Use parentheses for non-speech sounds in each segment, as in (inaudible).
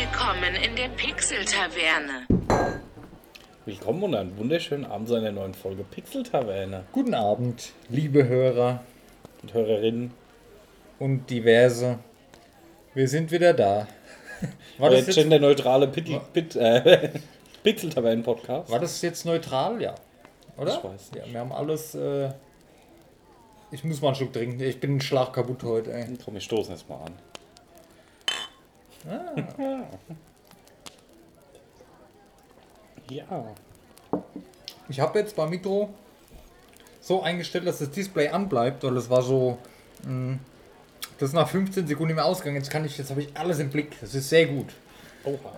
Willkommen in der Pixel-Taverne. Willkommen und einen wunderschönen Abend zu einer neuen Folge Pixel Taverne Guten Abend, liebe Hörer und Hörerinnen. und diverse. Wir sind wieder da. War Der das, jetzt, genderneutrale Pit, Pit, äh, (laughs) Pixel Taverne Podcast. war das jetzt neutral? Ja. Oder? Ich weiß nicht. Ja, wir haben alles. Äh, ich muss mal einen Schluck trinken. Ich bin ein Schlag kaputt heute. Ey. Komm, wir stoßen jetzt mal an. Ah. Ja. Ich habe jetzt beim Mikro so eingestellt, dass das Display anbleibt, weil es war so. Mh, das ist nach 15 Sekunden im Ausgang. Jetzt kann ich, jetzt habe ich alles im Blick. Das ist sehr gut.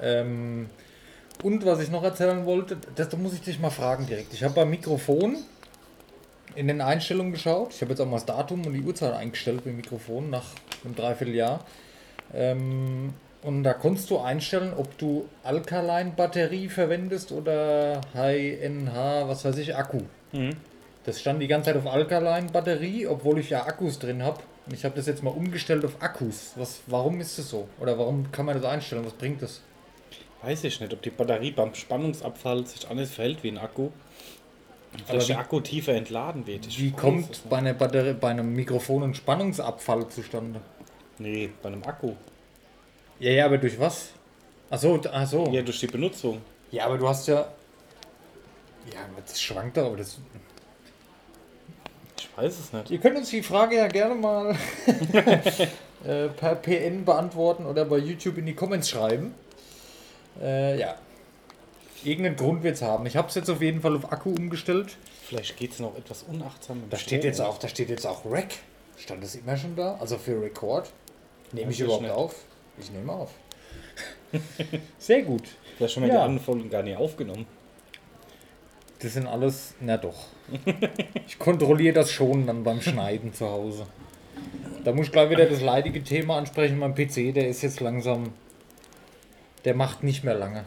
Ähm, und was ich noch erzählen wollte, das, da muss ich dich mal fragen direkt. Ich habe beim Mikrofon in den Einstellungen geschaut. Ich habe jetzt auch mal das Datum und die Uhrzeit eingestellt beim Mikrofon nach einem Dreivierteljahr. Ähm, und da konntest du einstellen, ob du Alkaline-Batterie verwendest oder High-NH, was weiß ich, Akku. Mhm. Das stand die ganze Zeit auf Alkaline-Batterie, obwohl ich ja Akkus drin habe. Und ich habe das jetzt mal umgestellt auf Akkus. Was, warum ist das so? Oder warum kann man das einstellen? Was bringt das? Weiß ich nicht, ob die Batterie beim Spannungsabfall sich anders verhält wie ein Akku. Vielleicht der Akku tiefer entladen wird. Ich Wie kommt bei, einer Batterie, bei einem Mikrofon ein Spannungsabfall zustande? Nee, bei einem Akku. Ja, ja, aber durch was? Achso, achso. Ja, durch die Benutzung. Ja, aber du hast ja. Ja, das schwankt doch, aber das. Ich weiß es nicht. Ihr könnt uns die Frage ja gerne mal (laughs) äh, per PN beantworten oder bei YouTube in die Comments schreiben. Äh, ja. Irgendeinen Grund wird es haben. Ich habe es jetzt auf jeden Fall auf Akku umgestellt. Vielleicht geht es noch etwas unachtsam. Da steht jetzt auch, da steht jetzt auch Rec. Stand das immer schon da? Also für Record? Nehme ich überhaupt nicht. auf? Ich nehme auf. (laughs) Sehr gut. Vielleicht schon mal Ja. die anderen Folgen gar nicht aufgenommen. Das sind alles, na doch. Ich kontrolliere das schon dann beim Schneiden zu Hause. Da muss ich gleich wieder das leidige Thema ansprechen. Mein PC, der ist jetzt langsam, der macht nicht mehr lange.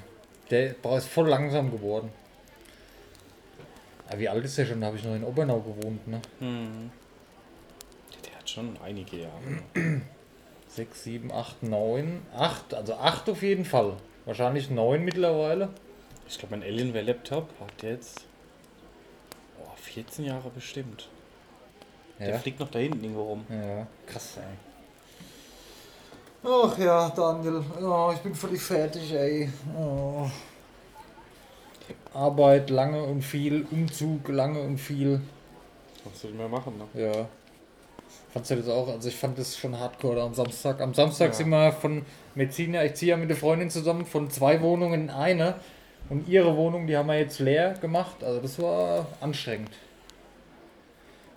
Der ist voll langsam geworden. Aber wie alt ist der schon? Da habe ich noch in Obernau gewohnt, ne? Der hat schon einige Jahre. 6, 7, 8, 9, 8, also 8 auf jeden Fall. Wahrscheinlich 9 mittlerweile. Ich glaube, mein Alienware-Laptop hat jetzt oh, 14 Jahre bestimmt. Der Ja, fliegt noch da hinten irgendwo rum. ja krass, ey. Ach ja, Daniel, oh, ich bin völlig fertig, ey. Oh. Arbeit lange und viel, Umzug lange und viel. Was soll ich mehr machen, ne? Ja. Fandst du das auch? Also ich fand das schon hardcore da am Samstag. Am Samstag Ja. sind wir von, ja, ich ziehe ja mit der Freundin zusammen von zwei Wohnungen in eine. Und ihre Wohnung, die haben wir jetzt leer gemacht. Also das war anstrengend.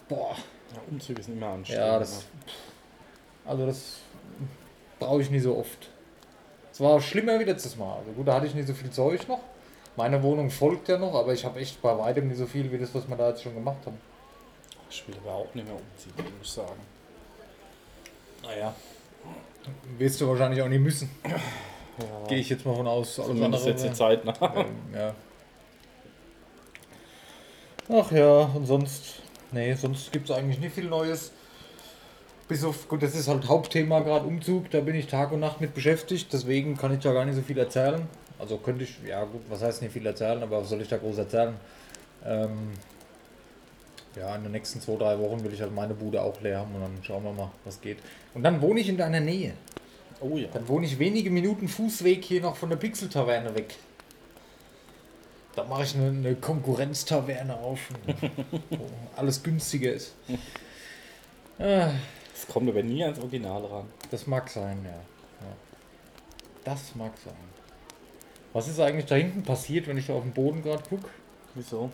Boah. Ja, Umzüge sind immer anstrengend. Ja, das. Also das brauche ich nie so oft. Es war schlimmer wie letztes Mal. Also gut, da hatte ich nicht so viel Zeug noch. Meine Wohnung folgt ja noch, aber ich habe echt bei weitem nicht so viel wie das, was wir da jetzt schon gemacht haben. Ich will aber auch nicht mehr umziehen, muss ich sagen. Naja. Wirst du wahrscheinlich auch nicht müssen. Ja, Gehe ich jetzt mal von aus. Alles zumindest andere jetzt die Zeit nach. Ähm, ja. Ach ja, und sonst. Nee, sonst gibt es eigentlich nicht viel Neues. Bis auf, gut, das ist halt Hauptthema gerade Umzug, da bin ich Tag und Nacht mit beschäftigt, deswegen kann ich da gar nicht so viel erzählen. Also könnte ich, ja gut, was heißt nicht viel erzählen, aber was soll ich da groß erzählen? Ähm, ja, in den nächsten zwei, drei Wochen will ich halt meine Bude auch leer haben und dann schauen wir mal, was geht. Und dann wohne ich in deiner Nähe. Oh ja. Dann wohne ich wenige Minuten Fußweg hier noch von der Pixel-Taverne weg. Da mache ich eine, eine Konkurrenztaverne auf, (laughs) wo alles günstiger ist. Ah, Es kommt aber nie ans Original ran. das mag sein, ja. ja. Das mag sein. Was ist eigentlich da hinten passiert, wenn ich da auf den Boden gerade gucke? Wieso?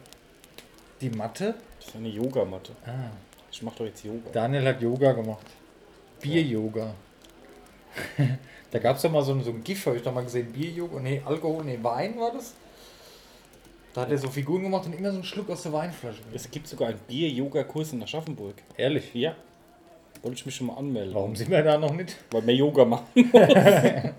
Die Matte? Das ist eine Yogamatte. Ah, Ich mache doch jetzt Yoga. Daniel hat Yoga gemacht. Bier-Yoga. (laughs) da gab es ja mal so, so ein GIF, habe ich da mal gesehen. Bier-Yoga, nee, Alkohol, nee, Wein war das. Da hat er so Figuren gemacht und immer so einen Schluck aus der Weinflasche. Es gibt sogar einen Bier-Yoga-Kurs in Aschaffenburg. Ehrlich? Ja. Wollte ich mich schon mal anmelden. Warum sind wir da noch nicht? Weil wir Yoga machen. (laughs)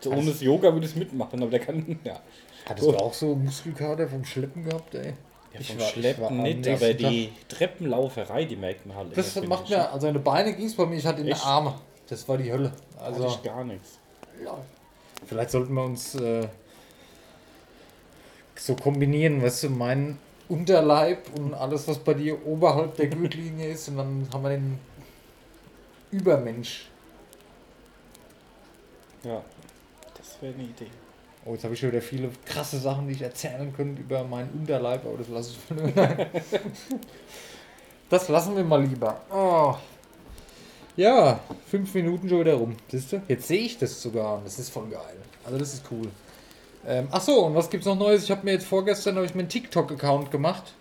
so ohne das Yoga würde ich mitmachen, aber der kann. Ja. Hattest du auch so Muskelkater vom Schleppen gehabt, ey? Ja, Ich war- ich Schleppen war am nicht, aber die Treppenlauferei, die merkt man halt. Das macht mir, also eine Beine ging es bei mir, ich hatte den Arme. Das war die Hölle. ich. Hatte Also ich gar nichts. Ja. Vielleicht sollten wir uns äh, so kombinieren, weißt du, mein Unterleib und alles, was bei dir oberhalb der Gürtellinie ist, und dann haben wir den Übermensch. Ja, das wäre eine Idee. Oh, jetzt habe ich schon wieder viele krasse Sachen, die ich erzählen könnte über meinen Unterleib, aber das lasse ich mal. (laughs) Das lassen wir mal lieber. Oh. Ja, fünf Minuten schon wieder rum. Siehst du? Jetzt sehe ich das sogar. Das ist voll geil. Also das ist cool. Ähm, ach so, und was gibt's noch Neues? Ich habe mir jetzt vorgestern habe ich mir einen TikTok-Account gemacht.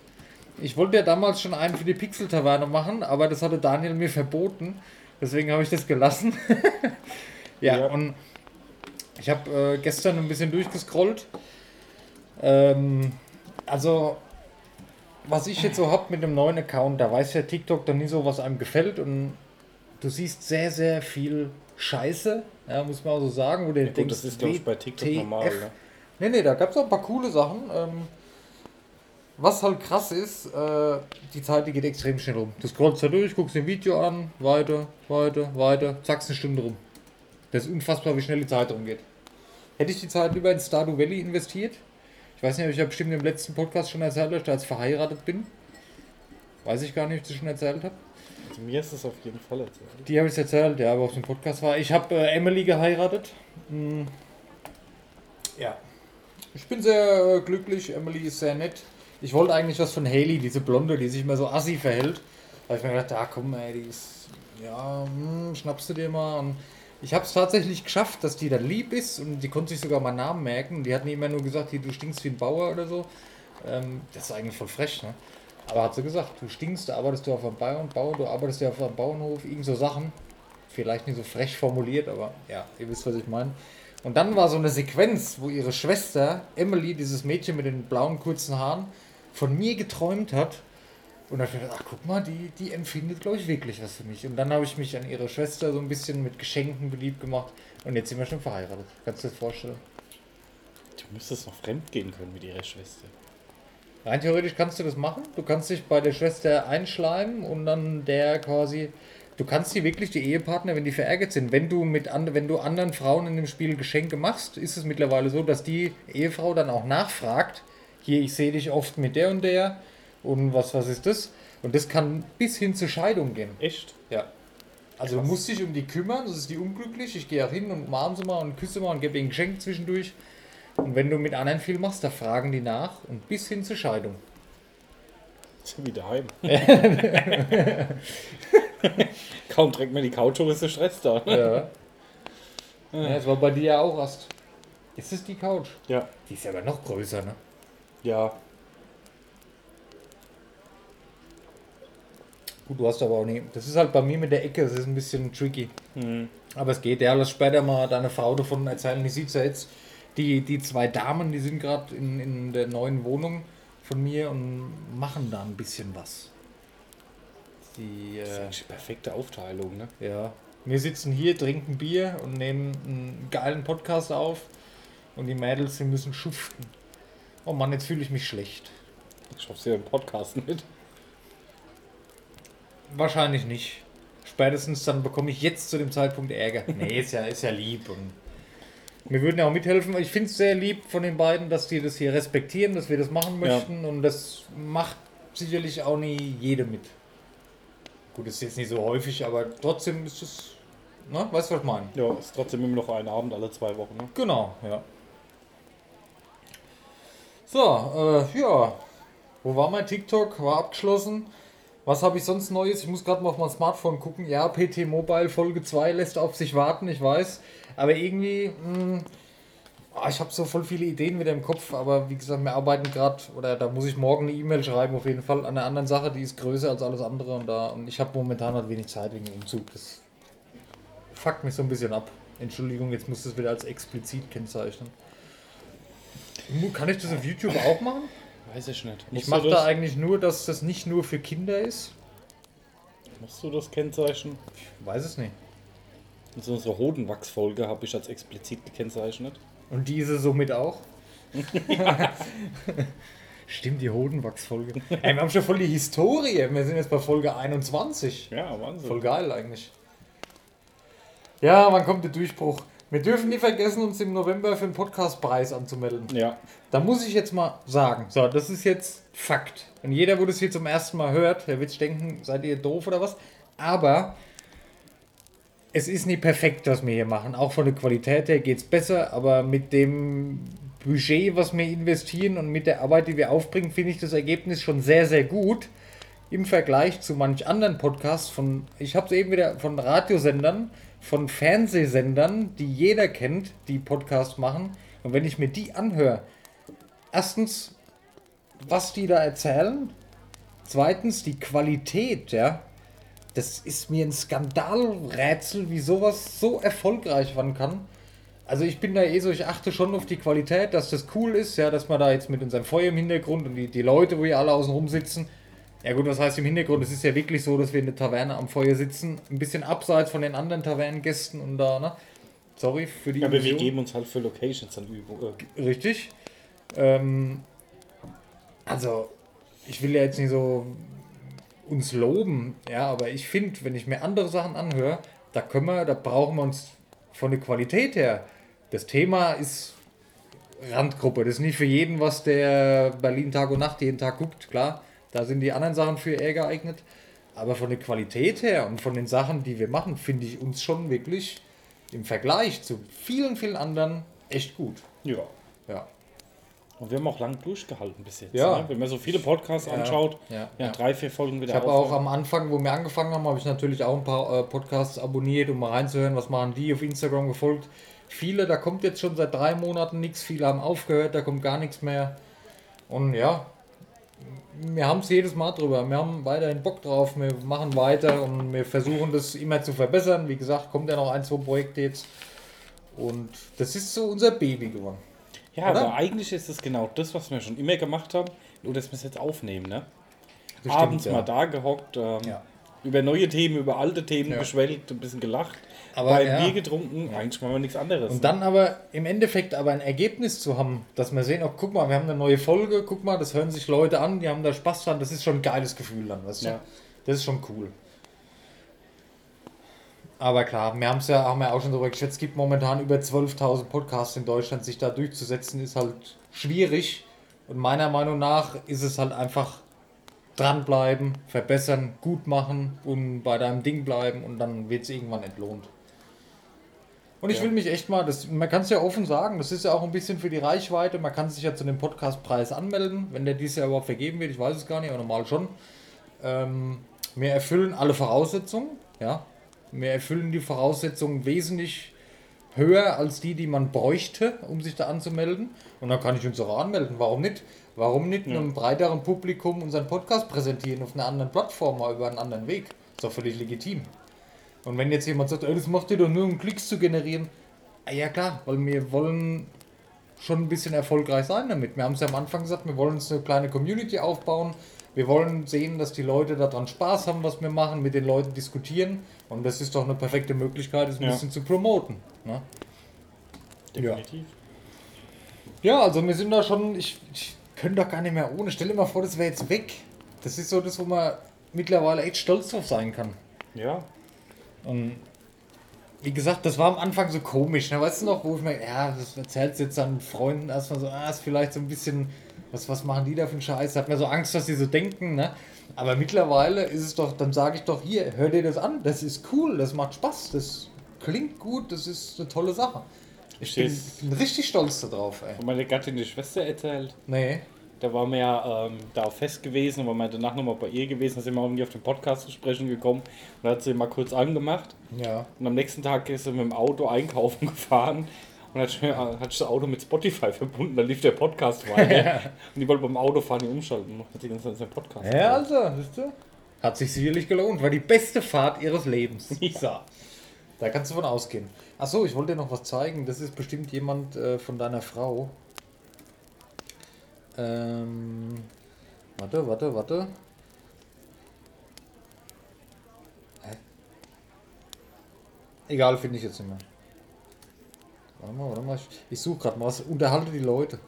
Ich wollte ja damals schon einen für die Pixel-Taverne machen, aber das hatte Daniel mir verboten. Deswegen habe ich das gelassen. (laughs) ja, Ja. und ich habe äh, gestern ein bisschen durchgescrollt. Ähm, also, was ich jetzt so habe mit dem neuen Account, da weiß ja TikTok dann nie so, was einem gefällt. Und du siehst sehr, sehr viel Scheiße, ja, muss man auch so sagen. Wo Ja, gut, denkst, das ist, glaube ich, bei TikTok WTF. normal. Ne? Nee, nee, da gab es auch ein paar coole Sachen. Ähm, was halt krass ist, äh, die Zeit, die geht extrem schnell rum. Du scrollst da durch, guckst ein Video an, weiter, weiter, weiter, zackst eine Stunde rum. Das ist unfassbar, wie schnell die Zeit rumgeht. Hätte ich die Zeit lieber in Stardew Valley investiert? Ich weiß nicht, ob ich ja bestimmt im letzten Podcast schon erzählt, dass ich verheiratet bin. Weiß ich gar nicht, ob ich das schon erzählt habe. Also mir ist es auf jeden Fall erzählt. Die habe ich erzählt, ja, aber auf dem Podcast war. Ich habe äh, Emily geheiratet. Hm. Ja. Ich bin sehr äh, glücklich. Emily ist sehr nett. Ich wollte eigentlich was von Haley, diese Blonde, die sich immer so assi verhält. Da habe ich mir gedacht, ah komm, ey, die ist. Ja, hm, schnappst du dir mal. Und ich habe es tatsächlich geschafft, dass die dann lieb ist und die konnte sich sogar meinen Namen merken. Die hat nie immer nur gesagt, hier, du stinkst wie ein Bauer oder so. Ähm, das ist eigentlich voll frech, ne? Aber hat sie gesagt, du stinkst, da arbeitest du auf einem Bauern, Bauer, du arbeitest ja auf einem Bauernhof, irgend so Sachen. Vielleicht nicht so frech formuliert, aber ja, ihr wisst, was ich meine. Und dann war so eine Sequenz, wo ihre Schwester, Emily, dieses Mädchen mit den blauen kurzen Haaren, von mir geträumt hat. Und dann habe ich gedacht, ach guck mal, die, die empfindet, glaube ich, wirklich was für mich. Und dann habe ich mich an ihre Schwester so ein bisschen mit Geschenken beliebt gemacht. Und jetzt sind wir schon verheiratet. Kannst du dir das vorstellen? Du müsstest noch fremd gehen können mit ihrer Schwester. Rein theoretisch kannst du das machen. Du kannst dich bei der Schwester einschleimen und dann der quasi. Du kannst die wirklich, die Ehepartner, wenn die verärgert sind, wenn du mit and, wenn du anderen Frauen in dem Spiel Geschenke machst, ist es mittlerweile so, dass die Ehefrau dann auch nachfragt. Hier, ich sehe dich oft mit der und der und was, was ist das? Und das kann bis hin zur Scheidung gehen. Echt? Ja. Also du musst dich um die kümmern, das ist die unglücklich. Ich gehe auch hin und umarme sie mal und küsse mal und gebe ihnen Geschenk zwischendurch. Und wenn du mit anderen viel machst, da fragen die nach und bis hin zur Scheidung. Wie daheim. (laughs) (laughs) Kaum trägt man die Couch hoch, ist der Stress da. Ja. ja. Das war bei dir ja auch erst. Ist es die Couch? Ja. Die ist ja aber noch größer, ne? Ja. Gut, du hast aber auch nicht. Das ist halt bei mir mit der Ecke, das ist ein bisschen tricky. Hm. Aber es geht. Ja, lass später mal deine Frau davon erzählen. Die sieht ja jetzt. Die, die zwei Damen, die sind gerade in, in der neuen Wohnung von mir und machen da ein bisschen was. Die, Das ist äh, die perfekte Aufteilung, ne? ja. Wir sitzen hier, trinken Bier und nehmen einen geilen Podcast auf. Und die Mädels, die müssen schuften. Oh Mann, jetzt fühle ich mich schlecht. Ich hoffe, sie im Podcast mit. Wahrscheinlich nicht. Spätestens dann bekomme ich jetzt zu dem Zeitpunkt Ärger. Nee, ist ja, ist ja lieb. Und wir würden ja auch mithelfen. Ich finde es sehr lieb von den beiden, dass die das hier respektieren, dass wir das machen Ja. möchten. Und das macht sicherlich auch nie jede mit. Gut, ist jetzt nicht so häufig, aber trotzdem ist es. Ne? Weißt du, was ich meine? Ja, ist trotzdem immer noch ein Abend alle zwei Wochen, ne? Genau, ja. So, äh, ja. Wo war mein TikTok? War abgeschlossen. Was habe ich sonst Neues? Ich muss gerade mal auf mein Smartphone gucken. Ja, PT Mobile Folge 2 lässt auf sich warten, ich weiß. Aber irgendwie, mh, ah, ich habe so voll viele Ideen wieder im Kopf. Aber wie gesagt, wir arbeiten gerade, oder da muss ich morgen eine E-Mail schreiben, auf jeden Fall, an einer anderen Sache, die ist größer als alles andere. Und, da, und ich habe momentan halt wenig Zeit wegen dem Umzug. Das fuckt mich so ein bisschen ab. Entschuldigung, jetzt muss das wieder als explizit kennzeichnen. Kann ich das auf YouTube auch machen? Weiß ich nicht. Ich mache da eigentlich nur, dass das nicht nur für Kinder ist. musst du das Kennzeichen? Ich weiß es nicht. In so unserer Hodenwachsfolge habe ich als explizit gekennzeichnet. Und diese somit auch? (laughs) Stimmt, die Hodenwachsfolge. (laughs) Ey, wir haben schon voll die Historie. Wir sind jetzt bei Folge 21. Ja, Wahnsinn. Voll geil eigentlich. Ja, wann kommt der Durchbruch? Wir dürfen nie vergessen, uns im November für den Podcastpreis anzumelden. Ja. Da muss ich jetzt mal sagen, so, das ist jetzt Fakt. Und jeder, wo das hier zum ersten Mal hört, der wird sich denken, seid ihr doof oder was? Aber es ist nie perfekt, was wir hier machen. Auch von der Qualität her geht es besser, aber mit dem Budget, was wir investieren und mit der Arbeit, die wir aufbringen, finde ich das Ergebnis schon sehr, sehr gut im Vergleich zu manch anderen Podcasts von, ich habe es eben wieder von Radiosendern, von Fernsehsendern, die jeder kennt, die Podcasts machen. Und wenn ich mir die anhöre, erstens, was die da erzählen, zweitens die Qualität, ja, das ist mir ein Skandalrätsel, wie sowas so erfolgreich werden kann. Also ich bin da eh so, ich achte schon auf die Qualität, dass das cool ist, ja, dass man da jetzt mit unserem Feuer im Hintergrund und die, die Leute, wo hier alle außen rum sitzen, ja gut, was heißt im Hintergrund? Es ist ja wirklich so, dass wir in der Taverne am Feuer sitzen, ein bisschen abseits von den anderen Tavernengästen und da, ne? Sorry für die Aber wir geben uns halt für Locations an Übung. Äh, Richtig. Ähm, also, ich will ja jetzt nicht so uns loben, ja, aber ich finde, wenn ich mir andere Sachen anhöre, da können wir, da brauchen wir uns von der Qualität her. Das Thema ist Randgruppe. Das ist nicht für jeden, was der Berlin Tag und Nacht jeden Tag guckt, klar. Da sind die anderen Sachen für eher geeignet. Aber von der Qualität her und von den Sachen, die wir machen, finde ich uns schon wirklich im Vergleich zu vielen, vielen anderen echt gut. ja. Ja. Und wir haben auch lang durchgehalten bis jetzt. Ja. Ne? Wenn man so viele Podcasts Ja, anschaut, ja, ja, drei, vier Folgen wieder Ich habe auch am Anfang, wo wir angefangen haben, habe ich natürlich auch ein paar äh, Podcasts abonniert, um mal reinzuhören, was machen die auf Instagram gefolgt. Viele, da kommt jetzt schon seit drei Monaten nichts, viele haben aufgehört, da kommt gar nichts mehr. Und ja, wir haben es jedes Mal drüber. Wir haben weiterhin Bock drauf, wir machen weiter und wir versuchen das immer zu verbessern. Wie gesagt, kommt ja noch ein, zwei Projekte jetzt. Und das ist so unser Baby geworden. Ja, Oder? aber eigentlich ist es genau das, was wir schon immer gemacht haben, nur dass wir es jetzt aufnehmen. Ne? Das Abends stimmt, mal ja. da gehockt, ähm, Ja. über neue Themen, über alte Themen Ja. geschwelgt, ein bisschen gelacht, Aber bei ja. Bier getrunken, eigentlich machen wir nichts anderes. Und dann aber im Endeffekt aber ein Ergebnis zu haben, dass wir sehen, oh, guck mal, wir haben eine neue Folge, guck mal, das hören sich Leute an, die haben da Spaß dran, das ist schon ein geiles Gefühl dann, weißt du? Ja. Das ist schon cool. Aber klar, wir haben es ja, haben wir auch schon darüber geschätzt, es gibt momentan über 12.000 Podcasts in Deutschland, sich da durchzusetzen, ist halt schwierig. Und meiner Meinung nach ist es halt einfach dranbleiben, verbessern, gut machen und bei deinem Ding bleiben und dann wird es irgendwann entlohnt. Und ich Ja. will mich echt mal, das, man kann es ja offen sagen, das ist ja auch ein bisschen für die Reichweite. Man kann sich ja zu dem Podcastpreis anmelden, wenn der dieses Jahr überhaupt vergeben wird. Ich weiß es gar nicht, aber normal schon. Ähm, wir erfüllen alle Voraussetzungen, ja. Wir erfüllen die Voraussetzungen wesentlich höher als die, die man bräuchte, um sich da anzumelden. Und dann kann ich uns auch anmelden. Warum nicht? Warum nicht Ja. einem breiteren Publikum unseren Podcast präsentieren auf einer anderen Plattform, mal über einen anderen Weg? Ist doch völlig legitim. Und wenn jetzt jemand sagt, ey, das macht ihr doch nur, um Klicks zu generieren. Ah, Ja klar, weil wir wollen schon ein bisschen erfolgreich sein damit. Wir haben es ja am Anfang gesagt, wir wollen uns eine kleine Community aufbauen. Wir wollen sehen, dass die Leute daran Spaß haben, was wir machen, mit den Leuten diskutieren. Und das ist doch eine perfekte Möglichkeit, es ein Ja. bisschen zu promoten. Ne? Definitiv. Ja, also wir sind da schon, ich, ich könnte doch gar nicht mehr ohne. Stell dir mal vor, das wäre jetzt weg. Das ist so das, wo man mittlerweile echt stolz drauf sein kann. Ja. Und wie gesagt, das war am Anfang so komisch. Ne? Weißt du noch, wo ich mir, ja, das erzählt jetzt dann Freunden erstmal so, ah, ist vielleicht so ein bisschen, was, was machen die da für einen Scheiß? Hat mir so Angst, dass die so denken, ne? Aber mittlerweile ist es doch, dann sage ich doch hier, hör dir das an, das ist cool, das macht Spaß, das klingt gut, das ist eine tolle Sache. Ich bin, bin richtig stolz darauf, ey. Und meine Gattin die Schwester erzählt, Nee. Da waren wir ja ähm, da auch fest gewesen, waren wir danach nochmal bei ihr gewesen, da sind wir irgendwie auf den Podcast zu sprechen gekommen und da hat sie mal kurz angemacht Ja. und am nächsten Tag ist sie mit dem Auto einkaufen (laughs) gefahren und hat, hat das Auto mit Spotify verbunden, da lief der Podcast weiter (laughs) und die wollte beim Autofahren nicht umschalten, hat sie ganz seinen Podcast Ja, also, siehst du? Hat sich sicherlich gelohnt. War die beste Fahrt ihres Lebens. (laughs) Ja. Da kannst du von ausgehen. Achso, ich wollte dir noch was zeigen. Das ist bestimmt jemand äh, von deiner Frau. Ähm, warte, warte, warte. Hä? Egal, finde ich jetzt nicht mehr. Warte mal, warte mal. Ich, ich suche gerade mal was. Unterhalte die Leute.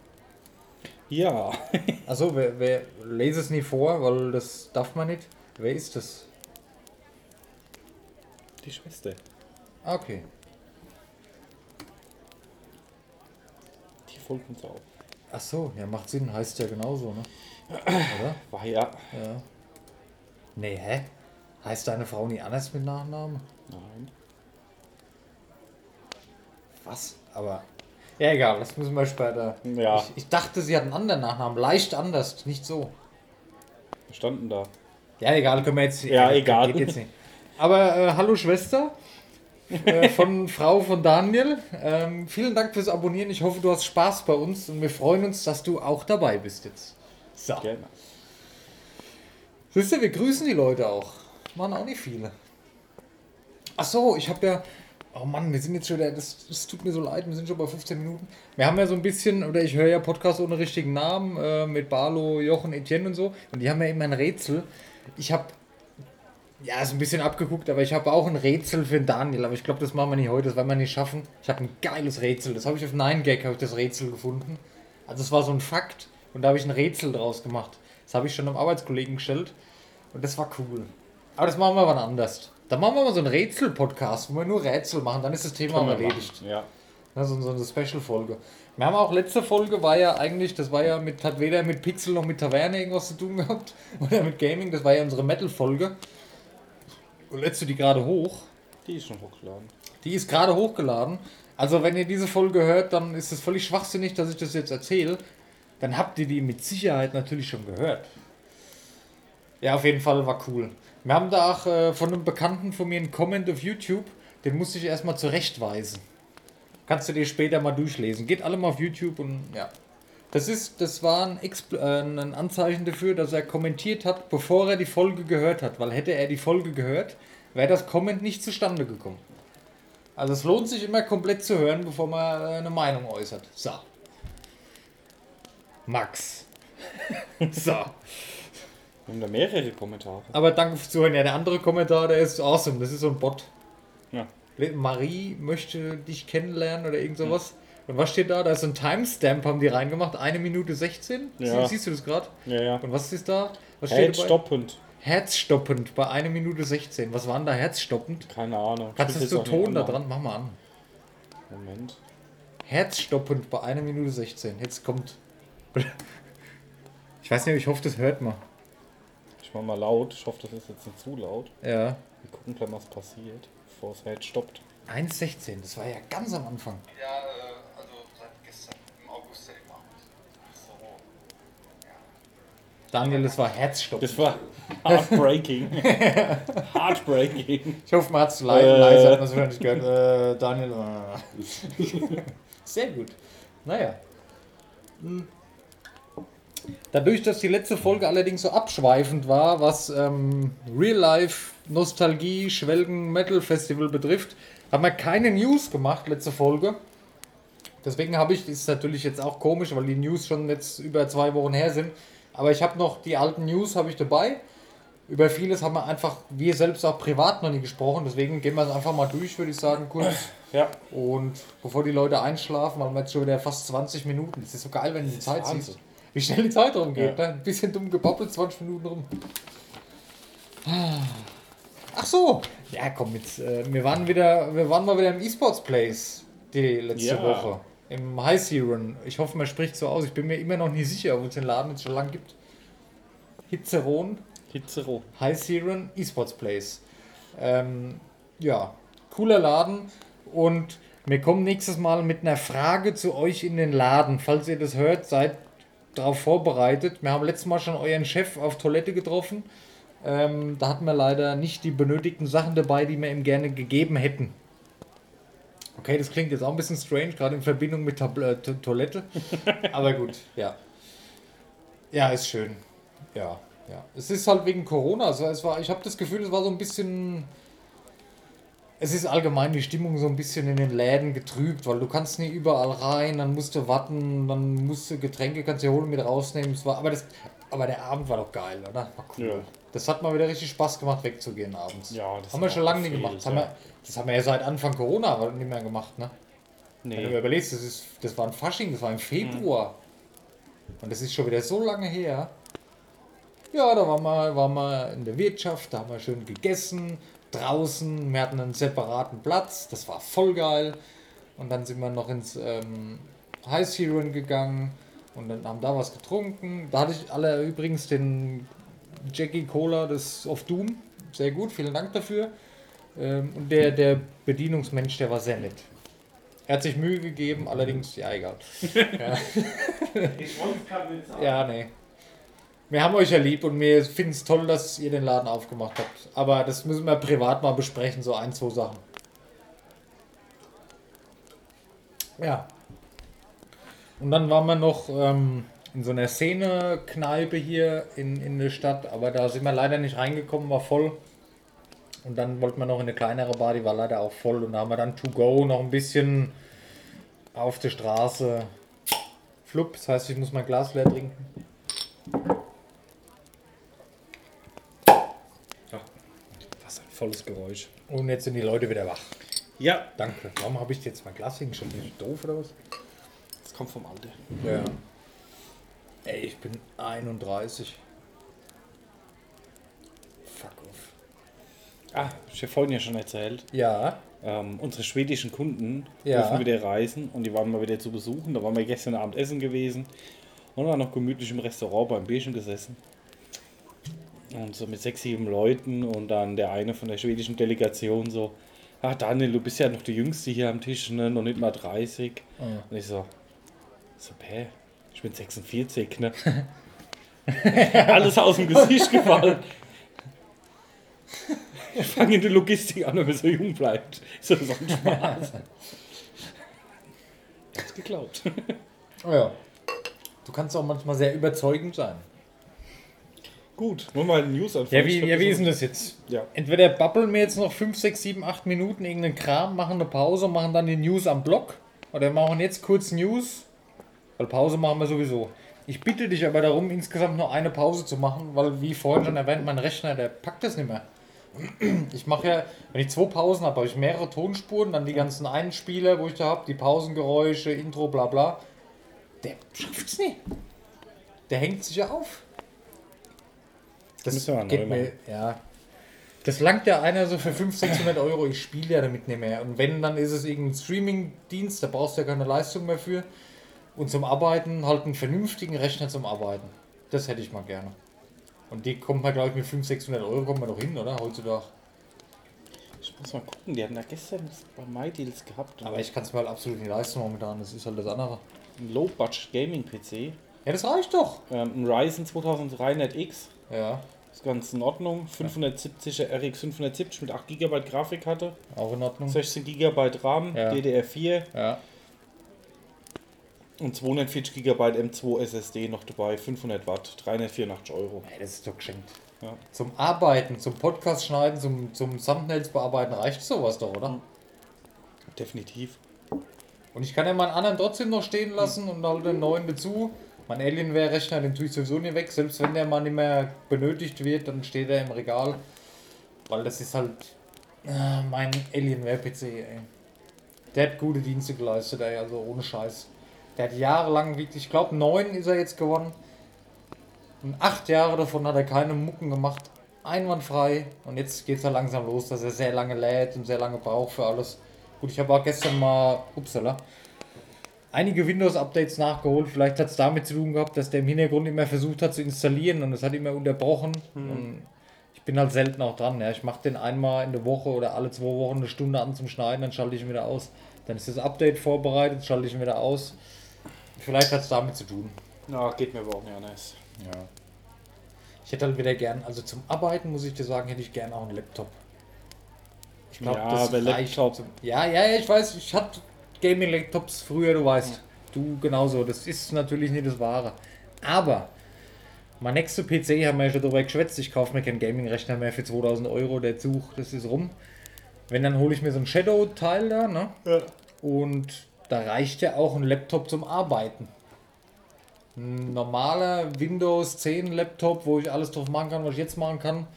ja. Achso, (laughs) wer, wer lese es nie vor, weil das darf man nicht. Wer ist das? die Schwester. Ah, Okay. folgt uns auch. Ach so, ja, macht Sinn, heißt ja genauso, ne? Oder? War ja. Ja. Nee, hä? Heißt deine Frau nie anders mit Nachnamen? Nein. Was? Aber. Ja, egal, das müssen wir später. Ja. Ich, ich dachte, sie hat einen anderen Nachnamen. Leicht anders, nicht so. Wir standen da. Ja, egal, können wir jetzt. Ja, (laughs) egal. Geht jetzt nicht. Aber äh, hallo Schwester. Äh, von Frau von Daniel. Ähm, vielen Dank fürs Abonnieren. Ich hoffe, du hast Spaß bei uns und wir freuen uns, dass du auch dabei bist jetzt. So. Gerne. Siehst du, wir grüßen die Leute auch. Waren auch nicht viele. Ach so, ich habe ja. Oh Mann, wir sind jetzt schon wieder. Das, das tut mir so leid, wir sind schon bei 15 Minuten. Wir haben ja so ein bisschen, oder ich höre ja Podcasts ohne richtigen Namen äh, mit Barlo, Jochen, Etienne und so. Und die haben ja immer ein Rätsel. Ich habe. Ja, ist ein bisschen abgeguckt, aber ich habe auch ein Rätsel für den Daniel. Aber ich glaube, das machen wir nicht heute, das werden wir nicht schaffen. Ich habe ein geiles Rätsel. Das habe ich auf 9gag, habe ich das Rätsel gefunden. Also es war so ein Fakt und da habe ich ein Rätsel draus gemacht. Das habe ich schon einem Arbeitskollegen gestellt und das war cool. Aber das machen wir wann anders. Dann machen wir mal so einen Rätsel-Podcast, wo wir nur Rätsel machen, dann ist das Thema Können erledigt. Ja. So, so eine Special-Folge. Wir haben auch letzte Folge war ja eigentlich, das war ja mit, hat weder mit Pixel noch mit Taverne irgendwas zu tun gehabt (laughs) oder mit Gaming, das war ja unsere Metal-Folge. Und letzte die gerade hoch. Die ist schon hochgeladen. Die ist gerade hochgeladen. Also wenn ihr diese Folge hört, dann ist es völlig schwachsinnig, dass ich das jetzt erzähle. Dann habt ihr die mit Sicherheit natürlich schon gehört. Ja, auf jeden Fall war cool. Wir haben da auch äh, von einem Bekannten von mir einen Comment auf YouTube, den musste ich erstmal zurechtweisen. Kannst du dir später mal durchlesen. Geht alle mal auf YouTube und ja. Das ist, das war ein, Expl äh, ein Anzeichen dafür, dass er kommentiert hat, bevor er die Folge gehört hat. Weil hätte er die Folge gehört, wäre das Comment nicht zustande gekommen. Also es lohnt sich immer komplett zu hören, bevor man äh, eine Meinung äußert. So. Max. (laughs) so. Wir haben da mehrere Kommentare. Aber danke fürs Zuhören. Ja, der andere Kommentar, der ist awesome. Das ist so ein Bot. Ja. Marie möchte dich kennenlernen oder irgend sowas. Und was steht da? Da ist so ein Timestamp, haben die reingemacht. Eine Minute 16. Ja. Sie- Siehst du das gerade? Ja, ja. Und was ist da? Was steht dabei? Herzstoppend. Herzstoppend bei 1 Minute 16. Was war denn da herzstoppend? Keine Ahnung. Kannst du nicht Ton da dran? Mach mal an. Moment. Herzstoppend bei 1 Minute 16. Jetzt kommt. (laughs) Ich weiß nicht, ich hoffe, das hört man. Ich mach mal laut. Ich hoffe, das ist jetzt nicht zu laut. Ja. Wir gucken gleich, was passiert, bevor es Herz stoppt. 1,16, das war ja ganz am Anfang. Ja, äh, also seit gestern im August ja immer. So. Daniel, das war Herzstoppend. Das war heartbreaking. (laughs) heartbreaking. Ich hoffe, man hat es leise, Äh. leise hat man es nicht gehört. Äh, Daniel. Äh. (laughs) Sehr gut. Naja. Hm. Dadurch, dass die letzte Folge allerdings so abschweifend war, was ähm, Real-Life, Nostalgie, Schwelgen, Metal Festival betrifft, haben wir keine News gemacht, letzte Folge. Deswegen habe ich, ist natürlich jetzt auch komisch, weil die News schon jetzt über zwei Wochen her sind. Aber ich habe noch die alten News habe ich dabei. Über vieles haben wir einfach, wir selbst auch privat noch nie gesprochen. Deswegen gehen wir es einfach mal durch, würde ich sagen, kurz. Ja. Und bevor die Leute einschlafen, haben wir jetzt schon wieder fast 20 Minuten. Das ist so geil, wenn du die Zeit siehst. Wie schnell die Zeit rumgeht. Ja. Ne? Ein bisschen dumm gebabbelt, 20 Minuten rum. Ach so. Ja, komm jetzt. Äh, wir waren wieder, wir waren mal wieder im E-Sports Place die letzte Ja. Woche. Im High Searon. Ich hoffe, man spricht so aus. Ich bin mir immer noch nie sicher, ob es den Laden jetzt schon lange gibt. Hitzeron, Hitzero. High Searon, E-Sports Place. Ähm, ja, cooler Laden. Und wir kommen nächstes Mal mit einer Frage zu euch in den Laden. Falls ihr das hört, seid darauf vorbereitet. Wir haben letztes Mal schon euren Chef auf Toilette getroffen. Ähm, da hatten wir leider nicht die benötigten Sachen dabei, die wir ihm gerne gegeben hätten. Okay, das klingt jetzt auch ein bisschen strange, gerade in Verbindung mit Tab äh, To- Toilette. (laughs) Aber gut, ja. Ja, ist schön. Ja, ja. Es ist halt wegen Corona. Also es war, ich habe das Gefühl, es war so ein bisschen. Es ist allgemein die Stimmung so ein bisschen in den Läden getrübt, weil du kannst nie überall rein, dann musst du warten, dann musst du Getränke kannst du holen mit rausnehmen. Es war, aber das, aber der Abend war doch geil, oder? War cool. Ja. Das hat mal wieder richtig Spaß gemacht, wegzugehen abends. Ja, das haben wir schon lange nicht gemacht. Das haben, ja. wir, das haben wir ja seit Anfang Corona nicht mehr gemacht, ne? Wenn du Nee. mir überlegst, das, ist, das war ein Fasching, das war im Februar. Und das ist schon wieder so lange her. Ja, da waren wir, waren wir in der Wirtschaft, da haben wir schön gegessen, draußen, wir hatten einen separaten Platz, das war voll geil. Und dann sind wir noch ins, ähm, High Zero gegangen und dann haben da was getrunken. Da hatte ich alle übrigens den Jackie Cola des of Doom. Sehr gut, vielen Dank dafür. Ähm, und der, der Bedienungsmensch, der war sehr nett. Er hat sich Mühe gegeben, allerdings, ja, egal. ja. ja, nee. Wir haben euch ja lieb und wir finden es toll, dass ihr den Laden aufgemacht habt. Aber das müssen wir privat mal besprechen, so ein, zwei Sachen. Ja. Und dann waren wir noch ähm, in so einer Szene-Kneipe hier in, in der Stadt, aber da sind wir leider nicht reingekommen, war voll. Und dann wollten wir noch in eine kleinere Bar, die war leider auch voll. Und da haben wir dann to go noch ein bisschen auf der Straße. Flupp, das heißt, ich muss mein Glas leer trinken. Was ein volles Geräusch. Und jetzt sind die Leute wieder wach. Ja, Danke. Warum habe ich jetzt mein Glas hingestellt? Bin ich doof oder was? Das kommt vom Alter. Ja. Ey, ich bin 31. Fuck off. Ah, ich habe vorhin ja schon erzählt. Ja. Ähm, unsere schwedischen Kunden Ja. dürfen wieder reisen und die waren mal wieder zu besuchen. Da waren wir gestern Abend essen gewesen und waren noch gemütlich im Restaurant beim Bierchen gesessen. Und so mit sechs, sieben Leuten und dann der eine von der schwedischen Delegation so, ach Daniel, du bist ja noch der Jüngste hier am Tisch, ne? noch nicht mal 30. Und ich so, so, hä? Ich bin 46, ne? (laughs) Alles aus dem Gesicht gefallen. Ich fange in der Logistik an, wenn man so jung bleibt. So, so ein Spaß. Hat's geklaut. Oh ja. Du kannst auch manchmal sehr überzeugend sein. Gut, wollen wir mal die News anfangen? Ja, wie, ja, wie das ist denn das jetzt? Ja. Entweder babbeln wir jetzt noch 5, 6, 7, 8 Minuten irgendeinen Kram, machen eine Pause, machen dann die News am Blog. Oder machen jetzt kurz News. Weil Pause machen wir sowieso. Ich bitte dich aber darum, insgesamt nur eine Pause zu machen, weil, wie vorhin schon erwähnt, mein Rechner, der packt das nicht mehr. (clears throat) Ich mache ja, wenn ich zwei Pausen habe, habe ich mehrere Tonspuren, dann die ganzen Einspieler, wo ich da habe, die Pausengeräusche, Intro, bla bla. Der schafft's nicht. Der hängt sich ja auf. Das Müssen wir mal geht neu mir, ja. Das langt ja einer so für 500, 600 Euro. Ich spiele ja damit nicht mehr. Und wenn, dann ist es irgendein Streaming-Dienst, da brauchst du ja keine Leistung mehr für. Und zum Arbeiten halt einen vernünftigen Rechner zum Arbeiten. Das hätte ich mal gerne. Und die kommt man, glaube ich, mit 500, 600 Euro kommt man doch hin, oder? Heutzutage. Ich muss mal gucken, die hatten da gestern bei MyDeals gehabt. Aber ich kann es mir halt absolut nicht leisten momentan. Das ist halt das andere. Ein Low-Budget Gaming-PC. Ja, das reicht doch. Ähm, ein Ryzen 2300X. Ja, Ist ganz in Ordnung. 570er RX 570 mit 8 GB Grafikkarte. auch in Ordnung. 16 GB RAM, Ja. DDR4 Ja. Und 240 GB M2 SSD noch dabei. 500 Watt, 384 Euro. Ey, das ist doch geschenkt. Ja. Zum Arbeiten, zum Podcast schneiden, zum, zum Thumbnails bearbeiten reicht sowas doch, oder? Definitiv. Und ich kann ja meinen anderen trotzdem noch stehen lassen und halt den neuen dazu. Mein Alienware-Rechner, den tue ich sowieso nicht weg. Selbst wenn der mal nicht mehr benötigt wird, dann steht er im Regal. Weil das ist halt äh, mein Alienware-PC, ey. Der hat gute Dienste geleistet, ey, also ohne Scheiß. Der hat jahrelang wirklich, ich glaube, neun ist er jetzt gewonnen. Und acht Jahre davon hat er keine Mucken gemacht. Einwandfrei. Und jetzt geht es ja langsam los, dass er sehr lange lädt und sehr lange braucht für alles. Gut, ich habe auch gestern mal, upsala, einige Windows-Updates nachgeholt. Vielleicht hat es damit zu tun gehabt, dass der im Hintergrund immer versucht hat zu installieren und es hat immer unterbrochen. Und ich bin halt selten auch dran. Ja. Ich mache den einmal in der Woche oder alle zwei Wochen eine Stunde an zum Schneiden, dann schalte ich ihn wieder aus. Dann ist das Update vorbereitet, schalte ich ihn wieder aus. Vielleicht hat es damit zu tun. Ja, geht mir aber auch nicht anders. Ja. Ich hätte halt wieder gern, also zum Arbeiten muss ich dir sagen, hätte ich gern auch einen Laptop. Ich glaube, Ja, das aber Laptop- Zum, ja, ja, ja, ich weiß, ich hatte Gaming-Laptops früher, du weißt. Du genauso, das ist natürlich nicht das Wahre. Aber mein nächster PC, haben wir ja schon darüber geschwätzt, ich kaufe mir keinen Gaming-Rechner mehr für 2000 Euro, der Zug, das ist rum. Wenn, dann hole ich mir so ein Shadow-Teil da, ne? Und da reicht ja auch ein Laptop zum Arbeiten. Ein normaler Windows 10 Laptop, wo ich alles drauf machen kann, was ich jetzt machen kann.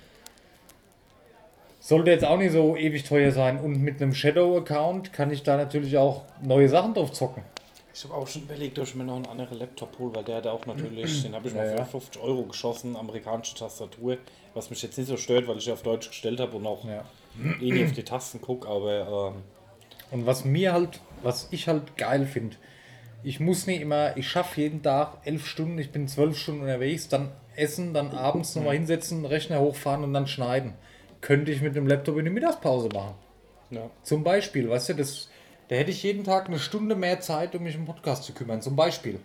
Sollte jetzt auch nicht so ewig teuer sein. Und mit einem Shadow-Account kann ich da natürlich auch neue Sachen drauf zocken. Ich habe auch schon überlegt, ob ich mir noch einen anderen Laptop hole, weil der hat auch natürlich, (clears throat) den habe ich mal Ja, für ja. 50 Euro geschossen, amerikanische Tastatur, was mich jetzt nicht so stört, weil ich auf Deutsch gestellt habe und auch Ja. (clears throat) eh nicht auf die Tasten gucke, aber ähm, Und was mir halt, was ich halt geil finde, Ich muss nicht immer, ich schaffe jeden Tag elf Stunden, ich bin zwölf Stunden unterwegs, dann essen, dann abends nochmal hinsetzen, Rechner hochfahren und dann schneiden. Könnte ich mit dem Laptop in die Mittagspause machen. Ja. Zum Beispiel, weißt du, das, da hätte ich jeden Tag eine Stunde mehr Zeit, um mich um Podcast zu kümmern. Zum Beispiel.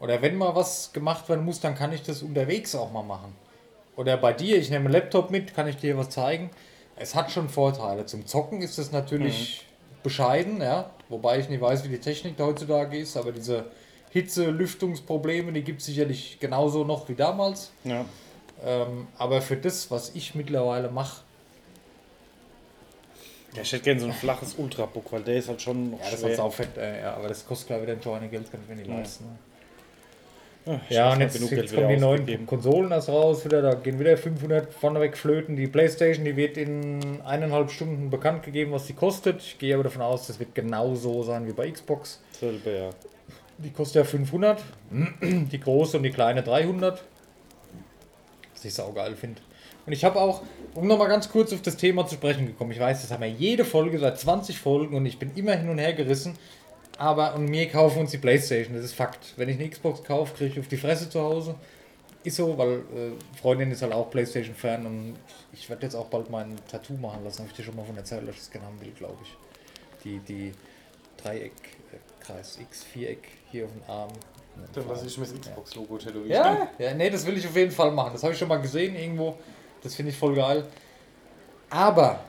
Oder wenn mal was gemacht werden muss, dann kann ich das unterwegs auch mal machen. Oder bei dir, ich nehme einen Laptop mit, kann ich dir was zeigen. Es hat schon Vorteile. Zum Zocken ist es natürlich bescheiden, ja. Wobei ich nicht weiß, wie die Technik da heutzutage ist, aber diese Hitze, Lüftungsprobleme, die gibt es sicherlich genauso noch wie damals. Ja. Ähm, aber für das, was ich mittlerweile mache, ja, ich hätte gerne so ein flaches Ultrabook, weil der ist halt schon ja, das schwer. hat auch fett, äh, ja, aber das kostet glaube ich wieder ein Schweinegeld, kann ich mir nicht leisten. Ne? Ja, ich Ja, hab und jetzt, genug jetzt kommen die neuen. Konsolen erst raus, wieder, da gehen wieder 500 vorneweg flöten. Die Playstation, die wird in eineinhalb Stunden bekannt gegeben, was sie kostet. Ich gehe aber davon aus, das wird genauso sein wie bei Xbox. Selber, ja. Die kostet ja 500, (clears throat) die große und die kleine 300. Was ich saugeil finde. Und ich habe auch, um nochmal ganz kurz auf das Thema zu sprechen gekommen, ich weiß, das haben wir jede Folge seit 20 Folgen und ich bin immer hin und her gerissen. Aber und wir kaufen uns die Playstation, das ist Fakt. Wenn ich eine Xbox kaufe, kriege ich auf die Fresse zu Hause. Ist so, weil äh, Freundin ist halt auch Playstation-Fan und ich werde jetzt auch bald mein Tattoo machen lassen. Habe ich dir schon mal von erzählt, dass ich das gerne haben will, glaube ich. Die, die Dreieck, äh, Kreis, X, Viereck hier auf dem Arm. Dann lasse ich mir das Xbox-Logo tätowieren. Ja, ja, nee, das will ich auf jeden Fall machen. Das habe ich schon mal gesehen irgendwo. Das finde ich voll geil. Aber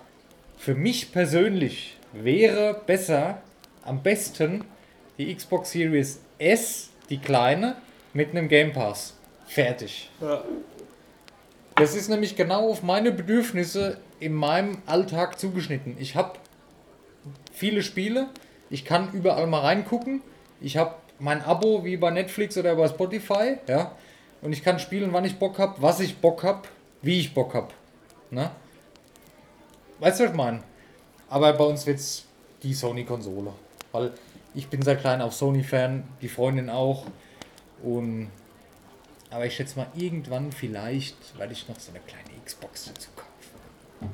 für mich persönlich wäre besser, am besten die Xbox Series S, die kleine, mit einem Game Pass. Fertig. Ja. Das ist nämlich genau auf meine Bedürfnisse in meinem Alltag zugeschnitten. Ich habe viele Spiele, ich kann überall mal reingucken. Ich habe mein Abo wie bei Netflix oder bei Spotify, ja. Und ich kann spielen, wann ich Bock habe, was ich Bock habe, wie ich Bock habe. Ne? Weißt du, was ich meine? Aber bei uns wird es die Sony-Konsole. Weil ich bin seit klein auch Sony-Fan, die Freundin auch. Und aber ich schätze mal, irgendwann vielleicht werde ich noch so eine kleine Xbox dazu kaufen.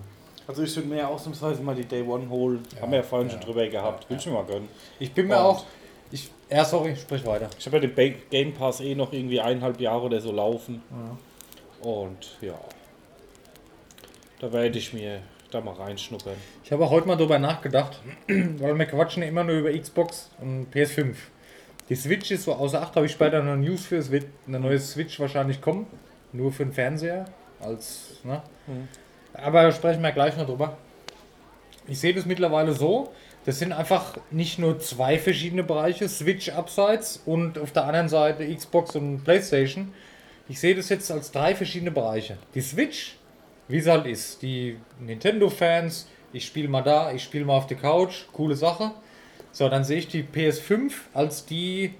Also ich würde mir ausnahmsweise mal die Day One holen. Haben wir ja vorhin schon drüber gehabt. Will ich mir mal gönnen. Ich bin mir Und- auch. Ich, ja, sorry, sprich weiter. Ich habe ja den Game Pass eh noch irgendwie eineinhalb Jahre oder so laufen. Und ja. Da werde ich mir da mal reinschnuppern. Ich habe auch heute mal drüber nachgedacht, (clears throat) weil wir quatschen immer nur über Xbox und PS5. Die Switch ist so außer Acht, habe ich später noch News für. Es wird eine neue Switch wahrscheinlich kommen. Nur für den Fernseher. Als, ne? Aber sprechen wir gleich noch drüber. Ich sehe das mittlerweile so. Das sind einfach nicht nur zwei verschiedene Bereiche, Switch abseits und auf der anderen Seite Xbox und PlayStation. Ich sehe das jetzt als drei verschiedene Bereiche. Die Switch, wie es halt ist. Die Nintendo-Fans, ich spiele mal da, ich spiele mal auf der Couch, coole Sache. So, dann sehe ich die PS5 als die,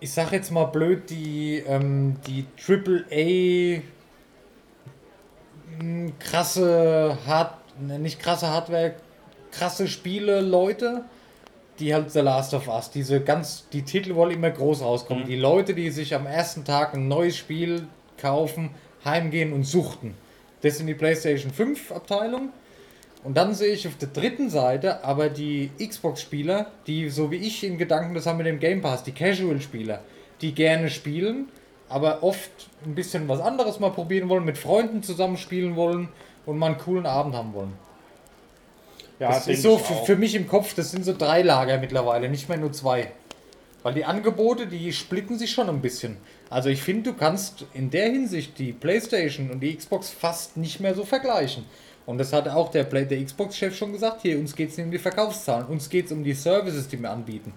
ich sag jetzt mal blöd, die, ähm, die AAA mh, krasse Hard, ne, nicht krasse Hardware, krasse Spiele, Leute, die halt The Last of Us, diese ganz, die Titel wollen immer groß rauskommen. Die Leute, die sich am ersten Tag ein neues Spiel kaufen, heimgehen und suchten. Das sind die PlayStation 5 Abteilung. Und dann sehe ich auf der dritten Seite aber die Xbox-Spieler, die so wie ich in Gedanken das haben mit dem Game Pass, die Casual-Spieler, die gerne spielen, aber oft ein bisschen was anderes mal probieren wollen, mit Freunden zusammen spielen wollen und mal einen coolen Abend haben wollen. Ja, Das ist so für, für mich im Kopf, das sind so drei Lager mittlerweile, nicht mehr nur zwei. Weil die Angebote, die splitten sich schon ein bisschen. Also ich finde, du kannst in der Hinsicht die PlayStation und die Xbox fast nicht mehr so vergleichen. Und das hat auch der, Play- der Xbox-Chef schon gesagt, hier, uns geht es nicht um die Verkaufszahlen, uns geht es um die Services, die wir anbieten.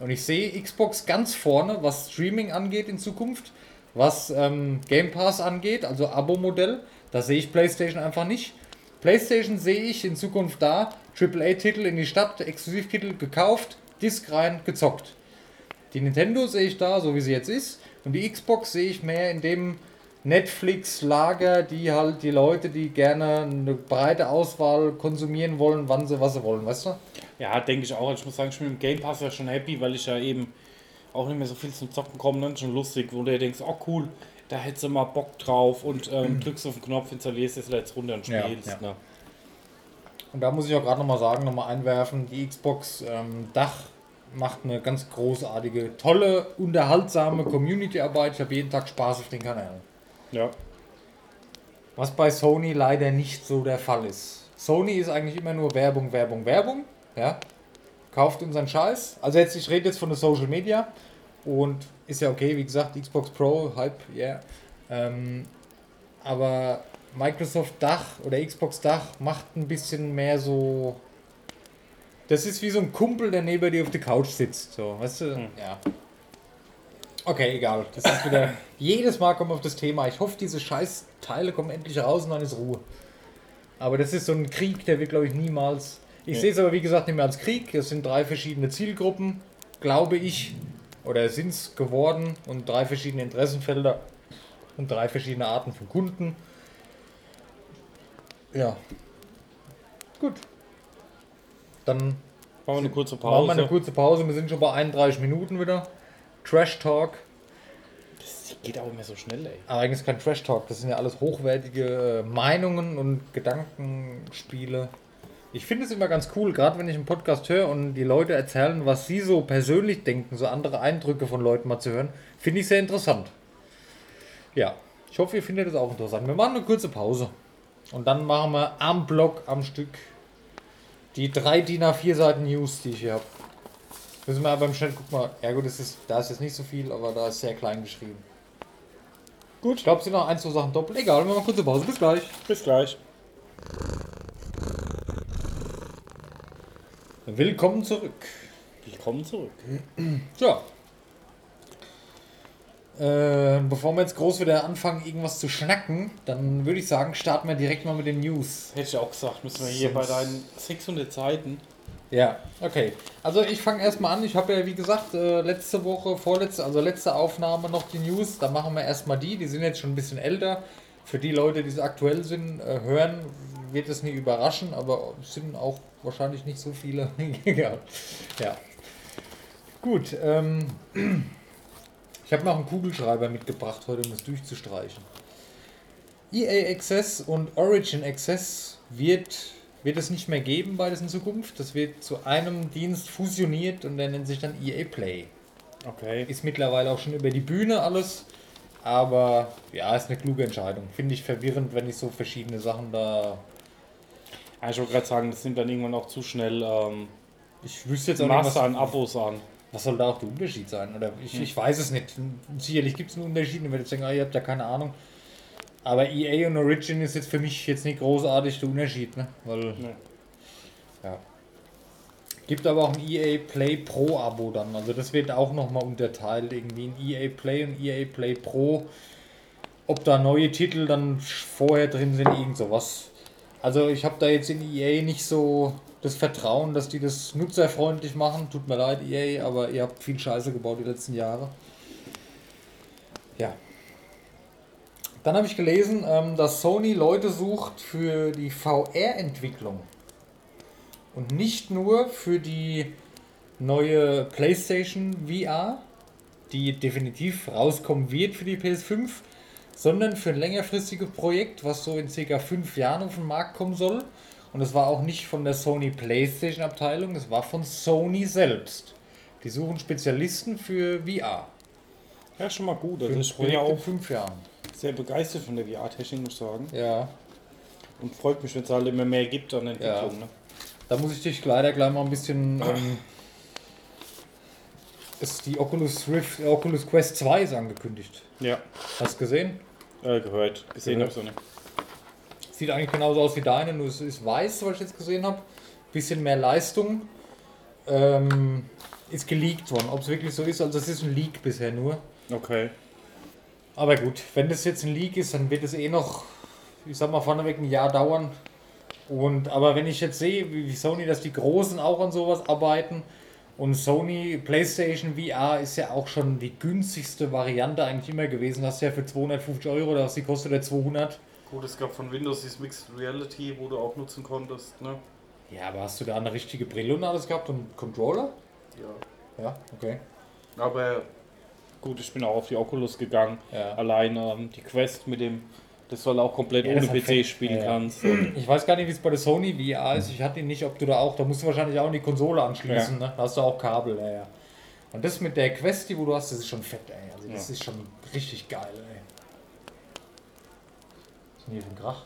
Und ich sehe Xbox ganz vorne, was Streaming angeht in Zukunft, was ähm, Game Pass angeht, also Abo-Modell. Da sehe ich PlayStation einfach nicht. PlayStation sehe ich in Zukunft da, AAA-Titel in die Stadt, Exklusivtitel gekauft, Disc rein, gezockt. Die Nintendo sehe ich da, so wie sie jetzt ist. Und die Xbox sehe ich mehr in dem Netflix-Lager, die halt die Leute, die gerne eine breite Auswahl konsumieren wollen, wann sie was sie wollen, weißt du? Ja, denke ich auch. Ich muss sagen, ich bin mit dem Game Pass ja schon happy, weil ich ja eben auch nicht mehr so viel zum Zocken komme. Dann schon lustig, wo du denkst, oh cool, da hättest du mal Bock drauf und ähm, (clears throat) drückst auf den Knopf, installierst es jetzt runter und Ja, spielst. ja. Ne? Und da muss ich auch gerade nochmal sagen, nochmal einwerfen, die Xbox ähm, Dach macht eine ganz großartige, tolle, unterhaltsame Community-Arbeit. Ich habe jeden Tag Spaß auf den Kanal. Ja. Was bei Sony leider nicht so der Fall ist. Sony ist eigentlich immer nur Werbung, Werbung, Werbung. Ja. Kauft unseren Scheiß. Also jetzt, ich rede jetzt von der Social Media. Und ist ja okay, wie gesagt, Xbox Pro, Hype, yeah. Ähm, aber Microsoft Dach oder Xbox Dach macht ein bisschen mehr so. Das ist wie so ein Kumpel, der neben dir auf der Couch sitzt. So, weißt du? Ja. Okay, egal. Das ist wieder. (laughs) jedes Mal kommen wir auf das Thema. Ich hoffe, diese scheiß Teile kommen endlich raus und dann ist Ruhe. Aber das ist so ein Krieg, der wird, glaube ich, niemals. Ich Ja. sehe es aber, wie gesagt, nicht mehr als Krieg. Es sind drei verschiedene Zielgruppen, glaube ich. Oder sind es geworden. Und drei verschiedene Interessenfelder. Und drei verschiedene Arten von Kunden. Ja. Gut. Dann Machen wir eine kurze machen wir eine Pause. kurze Pause. Wir sind schon bei 31 Minuten wieder. Trash Talk. Das geht auch immer so schnell, ey. Aber eigentlich ist kein Trash Talk. Das sind ja alles hochwertige äh, Meinungen und Gedankenspiele. Ich finde es immer ganz cool, gerade wenn ich einen Podcast höre und die Leute erzählen, was sie so persönlich denken, so andere Eindrücke von Leuten mal zu hören, finde ich sehr interessant. Ja, ich hoffe, ihr findet es auch interessant. Wir machen eine kurze Pause. Und dann machen wir am Block, am Stück, die drei DIN A4 Seiten News, die ich hier habe. Müssen wir aber im Schnell, guck mal, ja gut, das ist, da ist jetzt nicht so viel, aber da ist sehr klein geschrieben. Gut. Ich glaube, es sind noch ein, zwei Sachen doppelt. Egal, wir machen kurze Pause. Bis gleich. Bis gleich. Willkommen zurück. Willkommen zurück. Ja. Äh, bevor wir jetzt groß wieder anfangen, irgendwas zu schnacken, dann würde ich sagen, starten wir direkt mal mit den News. Hätte ich auch gesagt, müssen wir hier bei deinen 600 Seiten. Ja, okay. Also ich fange erstmal an. Ich habe ja, wie gesagt, äh, letzte Woche, vorletzte, also letzte Aufnahme noch die News. Da machen wir erstmal die. Die sind jetzt schon ein bisschen älter. Für die Leute, die so aktuell sind, äh, hören, wird es nie überraschen, aber es sind auch wahrscheinlich nicht so viele. (laughs) Egal. ja. Gut. Ähm, (clears throat) ich habe noch einen Kugelschreiber mitgebracht heute, um das durchzustreichen. EA Access und Origin Access wird, wird es nicht mehr geben, beides in Zukunft. Das wird zu einem Dienst fusioniert und der nennt sich dann EA Play. Okay. Ist mittlerweile auch schon über die Bühne alles. Aber ja, ist eine kluge Entscheidung. Finde ich verwirrend, wenn ich so verschiedene Sachen da. Ich wollte gerade sagen, das nimmt dann irgendwann auch zu schnell ähm, Ich wüsste jetzt auch Masse an Abos an. Was soll da auch der Unterschied sein? Oder ich, ich weiß es nicht. Sicherlich gibt es einen Unterschied. Ich werde jetzt denken, ah, ihr habt ja keine Ahnung. Aber EA und Origin ist jetzt für mich jetzt nicht großartig der Unterschied, ne? Weil. Nee. Ja. Gibt aber auch ein EA Play Pro Abo dann. Also das wird auch nochmal unterteilt irgendwie in EA Play und EA Play Pro. Ob da neue Titel dann vorher drin sind, irgend sowas. Also ich habe da jetzt in EA nicht so das Vertrauen, dass die das nutzerfreundlich machen. Tut mir leid, EA, aber ihr habt viel Scheiße gebaut die letzten Jahre. Ja. Dann habe ich gelesen, ähm, dass Sony Leute sucht für die VR-Entwicklung. Und nicht nur für die neue PlayStation VR, die definitiv rauskommen wird für die PS5, sondern für ein längerfristiges Projekt, was so in circa fünf Jahren auf den Markt kommen soll. Und es war auch nicht von der Sony PlayStation Abteilung, es war von Sony selbst. Die suchen Spezialisten für VR. Ja, schon mal gut. Also ich bin ja auch fünf Jahren. sehr begeistert von der VR-Technik, muss ich sagen. Ja, Und freut mich, wenn es halt immer mehr gibt an Entwicklung. Ne? Da muss ich dich leider gleich mal ein bisschen. Ähm, (clears throat) ist die Oculus Rift, Oculus Quest 2 ist angekündigt. Ja, Hast du gesehen? äh, gehört. Gesehen habe ich so nicht. Sieht eigentlich genauso aus wie deine, nur es ist weiß, was ich jetzt gesehen habe. Bisschen mehr Leistung. Ähm, ist geleakt worden. Ob es wirklich so ist, also es ist ein Leak bisher nur. Okay. Aber gut, wenn das jetzt ein Leak ist, dann wird es eh noch, ich sag mal, vorneweg ein Jahr dauern. Und aber wenn ich jetzt sehe, wie Sony, dass die Großen auch an sowas arbeiten und Sony PlayStation VR ist ja auch schon die günstigste Variante eigentlich immer gewesen. Hast du ja für 250 Euro, was die kostet, der 200. Gut, es gab von Windows dieses Mixed Reality, wo du auch nutzen konntest. Ne? Ja, aber hast du da eine richtige Brille und alles gehabt und Controller? Ja. Ja, okay. Aber gut, ich bin auch auf die Oculus gegangen. Ja. Allein ähm, die Quest mit dem dass du halt auch komplett Ja, ohne das PC spielen Ja, kannst. Ich weiß gar nicht, wie es bei der Sony VR ist. Ich hatte ihn nicht, ob du da auch, da musst du wahrscheinlich auch in die Konsole anschließen, ne? Da hast du auch Kabel, ja. Und das mit der Quest, die wo du hast, das ist schon fett, ey. Also das ist schon richtig geil, ey. Für ein Krach?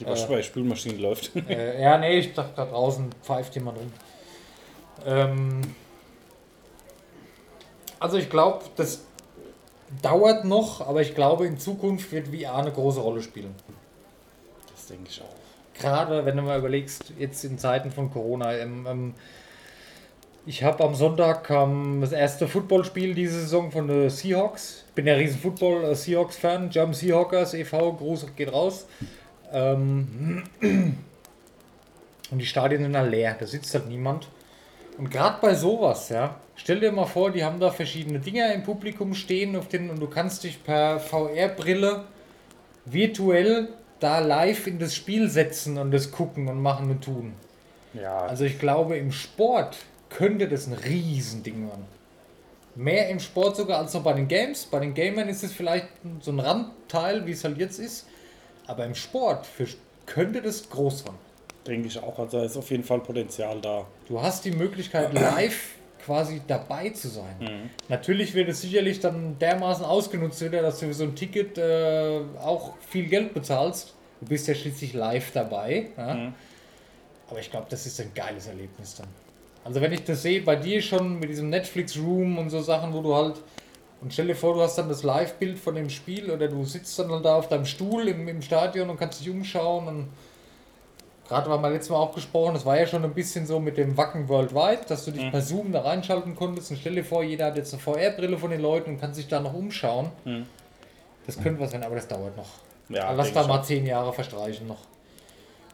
die Wasche bei der Spülmaschine läuft. (laughs) äh, ja, nee, ich dachte, da draußen pfeift jemand rum. Ähm, also ich glaube, das dauert noch, aber ich glaube, in Zukunft wird VR eine große Rolle spielen. Das denke ich auch. Gerade wenn du mal überlegst, jetzt in Zeiten von Corona. Ähm, ähm, ich habe am Sonntag kam das erste Footballspiel diese Saison von den Seahawks. Bin ja riesen Football äh, Seahawks Fan. Jump Seahawkers e.V. Gruß geht raus. Ähm, (clears throat) und die Stadien sind halt leer. Da sitzt halt niemand. Und gerade bei sowas, ja, stell dir mal vor, die haben da verschiedene Dinger im Publikum stehen auf den, und du kannst dich per VR-Brille virtuell da live in das Spiel setzen und das gucken und machen und tun. Ja, Also ich glaube, im Sport könnte das ein Riesending werden. Mehr im Sport sogar als noch bei den Games. Bei den Gamern ist es vielleicht so ein Randteil, wie es halt jetzt ist. Aber im Sport für, könnte das groß werden. denke ich auch. Also da ist auf jeden Fall Potenzial da. Du hast die Möglichkeit, (clears throat) live quasi dabei zu sein. Natürlich wird es sicherlich dann dermaßen ausgenutzt wieder, dass du für so ein Ticket äh, auch viel Geld bezahlst. Du bist ja schließlich live dabei. Ja? Aber ich glaube, das ist ein geiles Erlebnis dann. Also wenn ich das sehe, bei dir schon mit diesem Netflix Room und so Sachen, wo du halt und stell dir vor, du hast dann das Live-Bild von dem Spiel oder du sitzt dann halt da auf deinem Stuhl im, im Stadion und kannst dich umschauen und Gerade haben wir letztes Mal auch gesprochen, das war ja schon ein bisschen so mit dem Wacken Worldwide, dass du dich per Zoom da reinschalten konntest und stell dir vor, jeder hat jetzt eine VR-Brille von den Leuten und kann sich da noch umschauen. Das könnte was werden, aber das dauert noch. Ja, Lass denk da mal zehn Jahre verstreichen noch.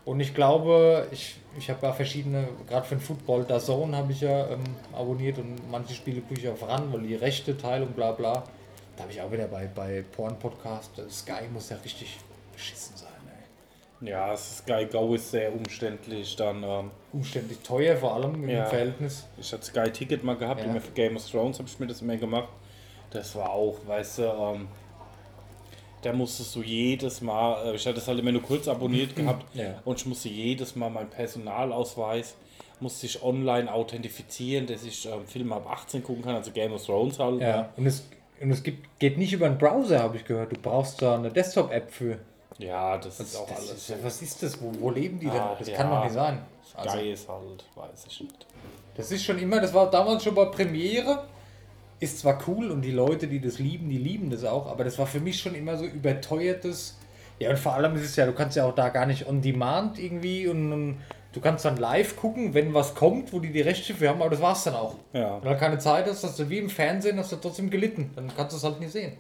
Und ich glaube, ich, ich habe ja verschiedene, gerade für den Football, da Zone habe ich ja ähm, abonniert und manche Spiele gucke ich auch voran, weil die Rechte, Teilung, bla bla. Da habe ich auch wieder bei, bei Porn-Podcast, Sky muss ja richtig beschissen sein, ey. Ja, Sky Go ist sehr umständlich. Dann, ähm, Umständlich teuer, vor allem im Ja. Verhältnis. ich hatte Sky Ticket mal gehabt, Ja. für Game of Thrones habe ich mir das immer gemacht. Das war auch, weißt du, ähm, da musstest du jedes Mal, äh, ich hatte das halt immer nur kurz abonniert gehabt Ja. und ich musste jedes Mal meinen Personalausweis, musste ich online authentifizieren, dass ich ähm, Filme ab 18 gucken kann, also Game of Thrones halt. Ja, und es, und es gibt, geht nicht über einen Browser, habe ich gehört. Du brauchst da eine Desktop-App für. Ja, das ist auch das alles. Ist, was ist das? Wo, wo leben die denn? Ah, Das ja. kann doch nicht sein. Also, Sky ist halt, weiß ich nicht. das ist schon immer, das war damals schon bei Premiere. Ist zwar cool und die Leute, die das lieben, die lieben das auch, aber das war für mich schon immer so überteuertes. Ja, und vor allem ist es ja, du kannst ja auch da gar nicht on demand irgendwie und, und du kannst dann live gucken, wenn was kommt, wo die die Rechte für haben, aber das war's dann auch. Ja. Wenn du keine Zeit hast, hast du wie im Fernsehen, hast du trotzdem gelitten. Dann kannst du es halt nicht sehen.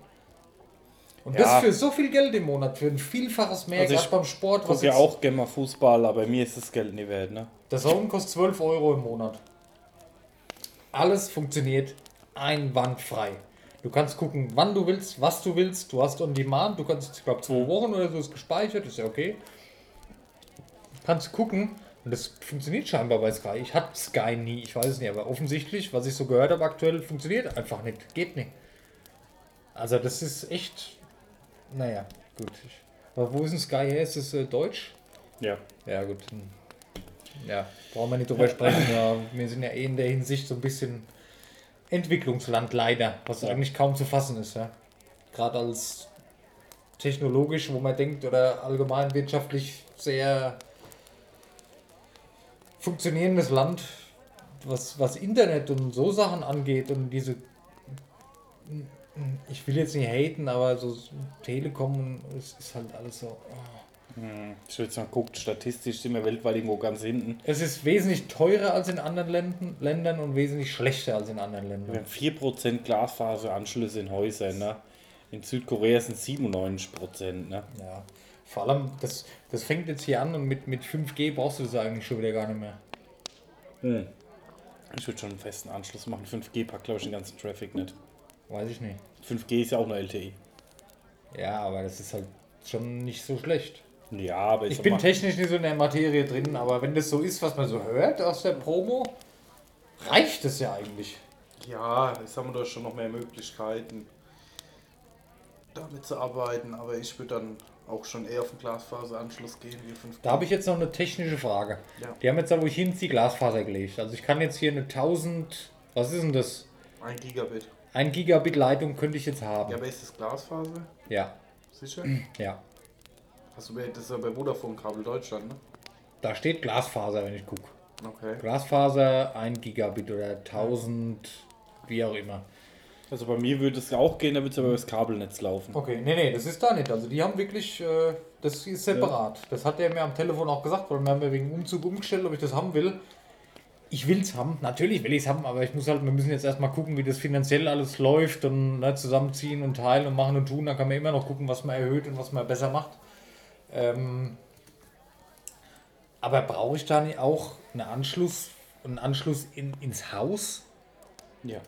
Und Ja. das für so viel Geld im Monat, für ein Vielfaches mehr, Also ich gerade beim Sport. Ich gucke ja auch gerne mal Fußball, aber mir ist das Geld nicht wert, ne? Der Zone kostet 12 Euro im Monat. Alles funktioniert einwandfrei. Du kannst gucken, wann du willst, was du willst. Du hast on demand. Du kannst, ich glaube, zwei Wochen oder so ist gespeichert, ist ja okay. Du kannst gucken. Und das funktioniert scheinbar bei Sky. Ich hatte Sky nie, ich weiß es nicht, aber offensichtlich, was ich so gehört habe, aktuell funktioniert einfach nicht. Geht nicht. Also, das ist echt. Naja, gut. Aber wo ist ein Sky her? Ist es äh, Deutsch? Ja. Ja, gut. Hm. Ja, brauchen wir nicht drüber sprechen. (clears throat) Ja, wir sind ja eh in der Hinsicht so ein bisschen Entwicklungsland leider, was Ja. eigentlich kaum zu fassen ist. Ja. Gerade als technologisch, wo man denkt, oder allgemein wirtschaftlich sehr funktionierendes Land, was, was Internet und so Sachen angeht und diese ich will jetzt nicht haten, aber so Telekom es ist halt alles so. oh. Ich jetzt mal gucken, statistisch sind wir weltweit irgendwo ganz hinten. Es ist wesentlich teurer als in anderen Länden, Ländern und wesentlich schlechter als in anderen Wir Ländern. haben 4% Glasfaseranschlüsse in Häusern, ne? In Südkorea sind 97%, ne? Ja. Vor allem, das, das fängt jetzt hier an und mit, mit 5G brauchst du das eigentlich schon wieder gar nicht mehr. Hm. Ich würde schon einen festen Anschluss machen. 5G packt, glaube ich, den ganzen Traffic nicht. Weiß ich nicht. 5G ist ja auch eine LTE. Ja, aber das ist halt schon nicht so schlecht. Ja, aber Ich sag bin technisch nicht so in der Materie drin, aber wenn das so ist, was man so hört aus der Promo, reicht es ja eigentlich. Ja, jetzt haben wir doch schon noch mehr Möglichkeiten, damit zu arbeiten. Aber ich würde dann auch schon eher auf den Glasfaseranschluss gehen wie 5G. Da habe ich jetzt noch eine technische Frage. Ja. Die haben jetzt da, wo ich hinziehe, Glasfaser gelegt. Also ich kann jetzt hier eine 1000, was ist denn das? 1 Gigabit. 1 Gigabit Leitung könnte ich jetzt haben. Ja, aber ist das Glasfaser? Ja, Sicher? ja. Hast du bei, das ist ja bei Vodafone Kabel Deutschland, ne? Da steht Glasfaser, wenn ich gucke. Okay. Glasfaser 1 Gigabit oder 1000, wie auch immer. Also bei mir würde es auch gehen, da wird es aber über das Kabelnetz laufen. Okay, nee, nee, das ist da nicht. Also die haben wirklich, äh, das ist separat. Das hat er mir am Telefon auch gesagt, weil wir haben ja wegen Umzug umgestellt, ob ich das haben will. Ich will es haben, natürlich will ich es haben, aber ich muss halt, wir müssen jetzt erstmal gucken, wie das finanziell alles läuft und ne, zusammenziehen und teilen und machen und tun. Dann kann man immer noch gucken, was man erhöht und was man besser macht. Ähm, aber brauche ich da nicht auch einen Anschluss, einen Anschluss in, ins Haus? Ja.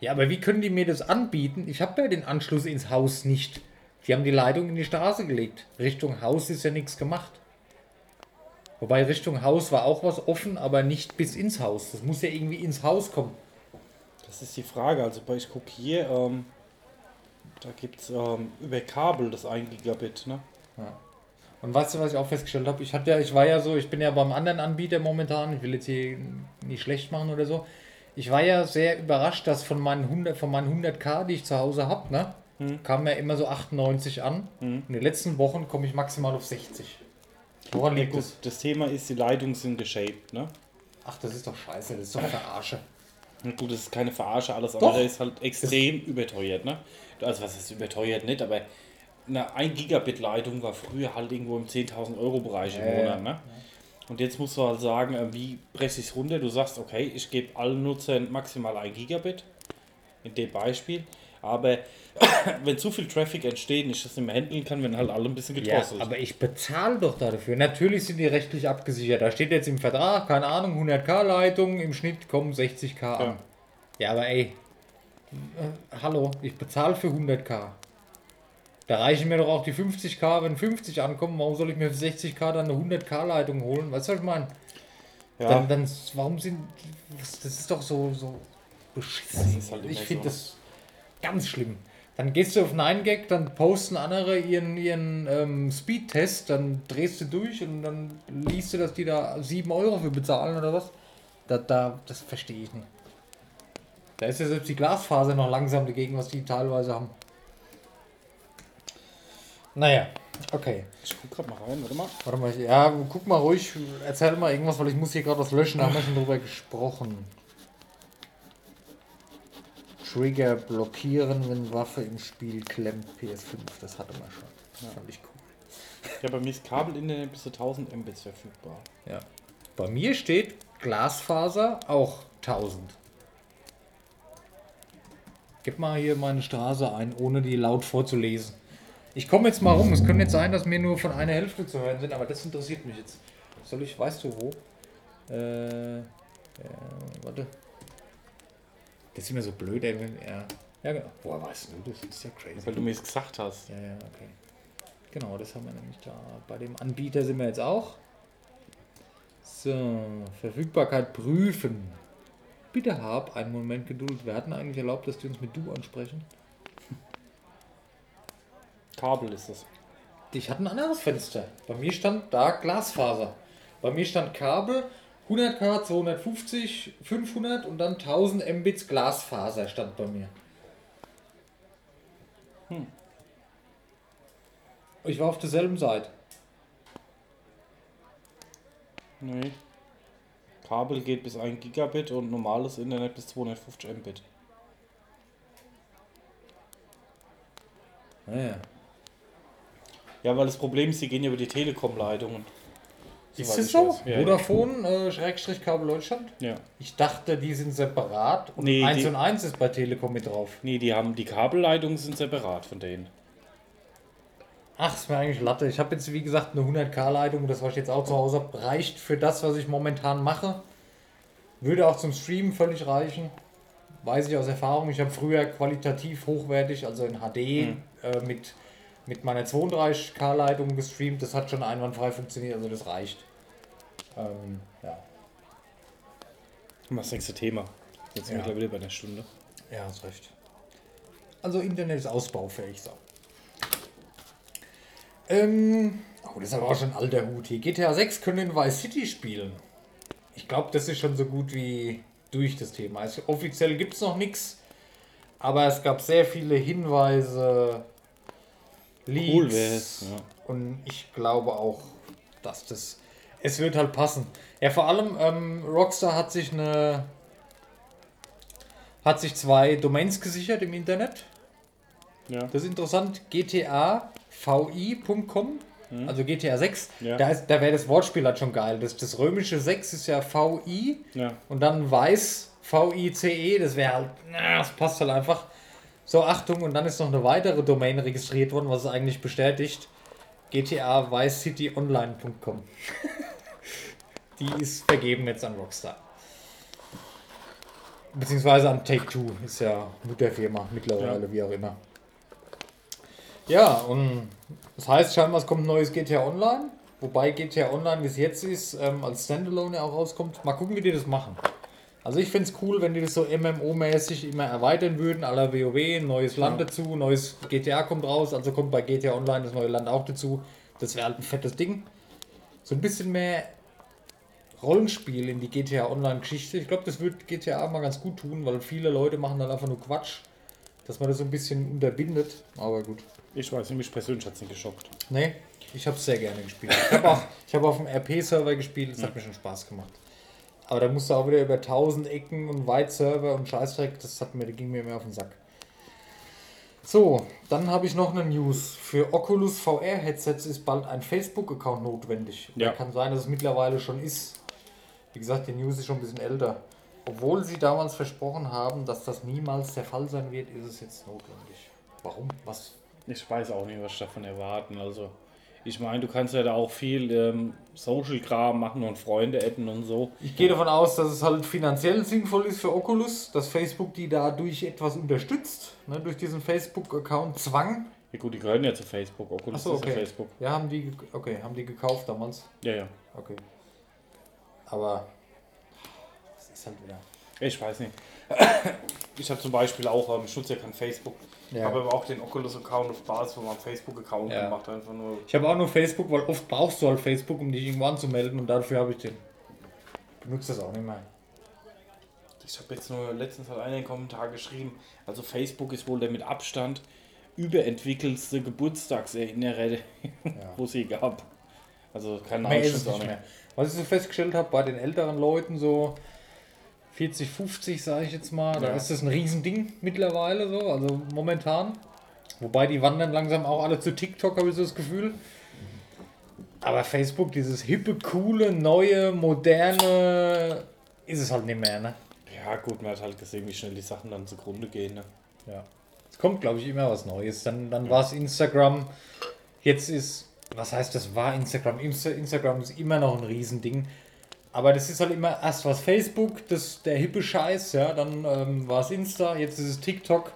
Ja, aber wie können die mir das anbieten? Ich habe ja den Anschluss ins Haus nicht. Die haben die Leitung in die Straße gelegt. Richtung Haus ist ja nichts gemacht. Wobei Richtung Haus war auch was offen, aber nicht bis ins Haus. Das muss ja irgendwie ins Haus kommen. Das ist die Frage. Also ich gucke hier, ähm, da gibt es ähm, über Kabel das 1 Gigabit, ne? Und weißt du, was ich auch festgestellt habe? Ich hatte ja, ich war ja so, ich bin ja beim anderen Anbieter momentan, ich will jetzt hier nicht schlecht machen oder so. Ich war ja sehr überrascht, dass von meinen 100, von meinen 100k, die ich zu Hause habe, ne, kam ja immer so 98 an. In den letzten Wochen komme ich maximal auf 60. Woran liegt das? Das, das Thema ist, die Leitungen sind geshaped, ne? Ach, das ist doch scheiße, das ist doch Verarsche. Gut, das ist keine Verarsche, alles Doch. andere ist halt extrem überteuert, ne? Also was ist überteuert nicht, aber eine 1 Gigabit Leitung war früher halt irgendwo im 10.000 Euro Bereich im. Monat, ne? Und jetzt musst du halt sagen, äh, wie breche ich es runter? Du sagst, okay, ich gebe allen Nutzern maximal 1 Gigabit, in dem Beispiel. Aber (coughs) wenn zu viel Traffic entsteht und ich das nicht mehr handeln kann, werden halt alle ein bisschen Ja, gedrosselt. aber ich bezahle doch dafür. Natürlich sind die rechtlich abgesichert. Da steht jetzt im Vertrag, keine Ahnung, 100k Leitung, im Schnitt kommen 60k an. Ja. Ja, aber ey, äh, hallo, ich bezahle für 100k. Da reichen mir doch auch die 50k, wenn 50 ankommen. Warum soll ich mir für 60k dann eine 100k Leitung holen? Weißt du, was ich meine? ja, Dann, dann, warum sind. Das ist doch so, so beschissen. Das ist halt ich finde so. das ganz schlimm. Dann gehst du auf 9gag, dann posten andere ihren, ihren ähm, Speedtest, dann drehst du durch und dann liest du, dass die da 7 Euro für bezahlen oder was. Da, da, das verstehe ich nicht. Da ist ja selbst die Glasfaser noch langsam dagegen, was die teilweise haben. Naja, okay. ich guck grad mal rein, warte mal. Warte mal, ja, guck mal ruhig, erzähl mal irgendwas, weil ich muss hier gerade was löschen, da haben wir schon drüber gesprochen. Trigger blockieren, wenn Waffe im Spiel klemmt, PS5, das hatte man schon. Das fand ich cool. Ja, bei mir ist Kabelinternet bis zu 1000 Mbits verfügbar. Ja. Bei mir steht Glasfaser auch 1000. Gib mal hier meine Straße ein, ohne die laut vorzulesen. Ich komme jetzt mal rum. Es könnte jetzt sein, dass mir nur von einer Hälfte zu hören sind, aber das interessiert mich jetzt. Soll ich, weißt du wo? Äh, ja, warte. Das ist immer so blöd, ey. wenn- Ja, ja genau. Woher weißt du das? ist ja crazy. Weil du mir es gesagt hast. Ja, ja, okay. Genau, das haben wir nämlich da. Bei dem Anbieter sind wir jetzt auch. So, Verfügbarkeit prüfen. Bitte hab einen Moment Geduld. Wir hatten eigentlich erlaubt, dass die uns mit du ansprechen. Kabel ist es. Ich hatte ein anderes Fenster. Bei mir stand da Glasfaser. Bei mir stand Kabel 100k, 250, 500 und dann 1000 Mbits Glasfaser stand bei mir. Ich war auf derselben Seite. Nee. Kabel geht bis 1 Gigabit und normales Internet bis 250 Mbit. Naja. Ja, weil das Problem ist, die gehen ja über die Telekom-Leitungen. Ist es so? Ja, Vodafone, äh, Schrägstrich Kabel Deutschland? ja. Ich dachte, die sind separat und Nee, 1 die- und 1 ist bei Telekom mit drauf. Nee, die haben die Kabelleitungen sind separat von denen. Ach, ist mir eigentlich Latte. Ich habe jetzt, wie gesagt, eine 100k-Leitung, das, was ich jetzt auch zu Hause habe, reicht für das, was ich momentan mache. Würde auch zum Streamen völlig reichen. Weiß ich aus Erfahrung. Ich habe früher qualitativ hochwertig, also in HD, äh, mit, mit meiner 32k-Leitung gestreamt. Das hat schon einwandfrei funktioniert, also das reicht. Ähm, ja. Was ist das nächste Thema? Jetzt sind Ja. wir mittlerweile bei einer Stunde. Ja, hast recht. Also Internet ist ausbaufähig so. Ähm, oh, das ist aber auch schon ein alter Hut hier. GTA 6 können in Vice City spielen. Ich glaube, das ist schon so gut wie durch das Thema. Also, offiziell gibt es noch nichts, aber es gab sehr viele Hinweise, Leaks. Cool wär's, ja. Und ich glaube auch, dass das. Es wird halt passen. Ja, vor allem, ähm, Rockstar hat sich eine. hat sich zwei Domains gesichert im Internet. Ja. Das ist interessant. GTAVI.com, also GTA 6. Ja. Da, ist- da wäre das Wortspiel halt schon geil. Das, das römische 6 ist ja VI Ja. und dann weiß VICE. Das wäre halt, na, das passt halt einfach. So, Achtung, und dann ist noch eine weitere Domain registriert worden, was es eigentlich bestätigt. GTA Vice City Online.com. (laughs) Die ist vergeben jetzt an Rockstar. Beziehungsweise an Take Two, ist ja Mutterfirma mittlerweile, Ja. wie auch immer. Ja, und das heißt scheinbar, es kommt ein neues GTA Online. Wobei GTA Online, wie es jetzt ist, ähm, als Standalone ja auch rauskommt. Mal gucken, wie die das machen. Also ich finde es cool, wenn die das so MMO-mäßig immer erweitern würden, la WoW, neues Land dazu, neues GTA kommt raus, also kommt bei GTA Online das neue Land auch dazu. Das wäre halt ein fettes Ding. So ein bisschen mehr Rollenspiel in die GTA Online-Geschichte. Ich glaube, das wird GTA mal ganz gut tun, weil viele Leute machen dann einfach nur Quatsch, dass man das so ein bisschen unterbindet. Aber gut. Ich weiß nicht, mich persönlich hat es nicht geschockt. Nee, ich habe es sehr gerne gespielt. Ich habe auch, ich hab auf dem RP-Server gespielt, das hat mir schon Spaß gemacht. Aber da musst du auch wieder über 1000 Ecken und White-Server und Scheißdreck, das hat mir, das ging mir mehr auf den Sack. So, dann habe ich noch eine News. Für Oculus VR-Headsets ist bald ein Facebook-Account notwendig. Ja. Ja. Kann sein, dass es mittlerweile schon ist. Wie gesagt, die News ist schon ein bisschen älter. Obwohl sie damals versprochen haben, dass das niemals der Fall sein wird, ist es jetzt notwendig. Warum? Was? Ich weiß auch nicht, was ich davon erwarten. Also, ich meine, du kannst ja da auch viel ähm, Social-Kram machen und Freunde adden und so. Ich gehe davon aus, dass es halt finanziell sinnvoll ist für Oculus, dass Facebook die dadurch etwas unterstützt, ne, durch diesen Facebook-Account Zwang. Ja gut, die gehören ja zu Facebook. Oculus Achso, ist ja okay. Facebook. Ja, haben die, okay, haben die gekauft damals. Ja, ja. Okay. Aber das ist halt wieder. Ich weiß nicht. Ich habe zum Beispiel auch, ähm, ich nutze ja kein Facebook. Ja. habe aber auch den Oculus-Account auf Basis von meinem Facebook-Account Ja. gemacht. Einfach nur. Ich habe auch nur Facebook, weil oft brauchst du halt Facebook, um dich irgendwo anzumelden und dafür habe ich den. Benutze das auch nicht mehr. Ich habe jetzt nur letztens in den Kommentar geschrieben, also Facebook ist wohl der mit Abstand überentwickelste Geburtstagserinnerer, (laughs) wo es je gab. Also keine Ahnung, nicht mehr. Was ich so festgestellt habe, bei den älteren Leuten, so 40, 50, sage ich jetzt mal, da Ja. ist das ein Riesending mittlerweile so, also momentan. Wobei die wandern langsam auch alle zu TikTok, habe ich so das Gefühl. Aber Facebook, dieses hippe, coole, neue, moderne, ist es halt nicht mehr, ne? Ja gut, man hat halt gesehen, wie schnell die Sachen dann zugrunde gehen. Ne? Ja. Es kommt, glaube ich, immer was Neues. Dann, dann war es Instagram. Jetzt ist, was heißt das war Instagram? Insta Instagram ist immer noch ein Riesending. Aber das ist halt immer erst was Facebook, das der hippe Scheiß, ja, dann ähm, war es Insta, jetzt ist es TikTok.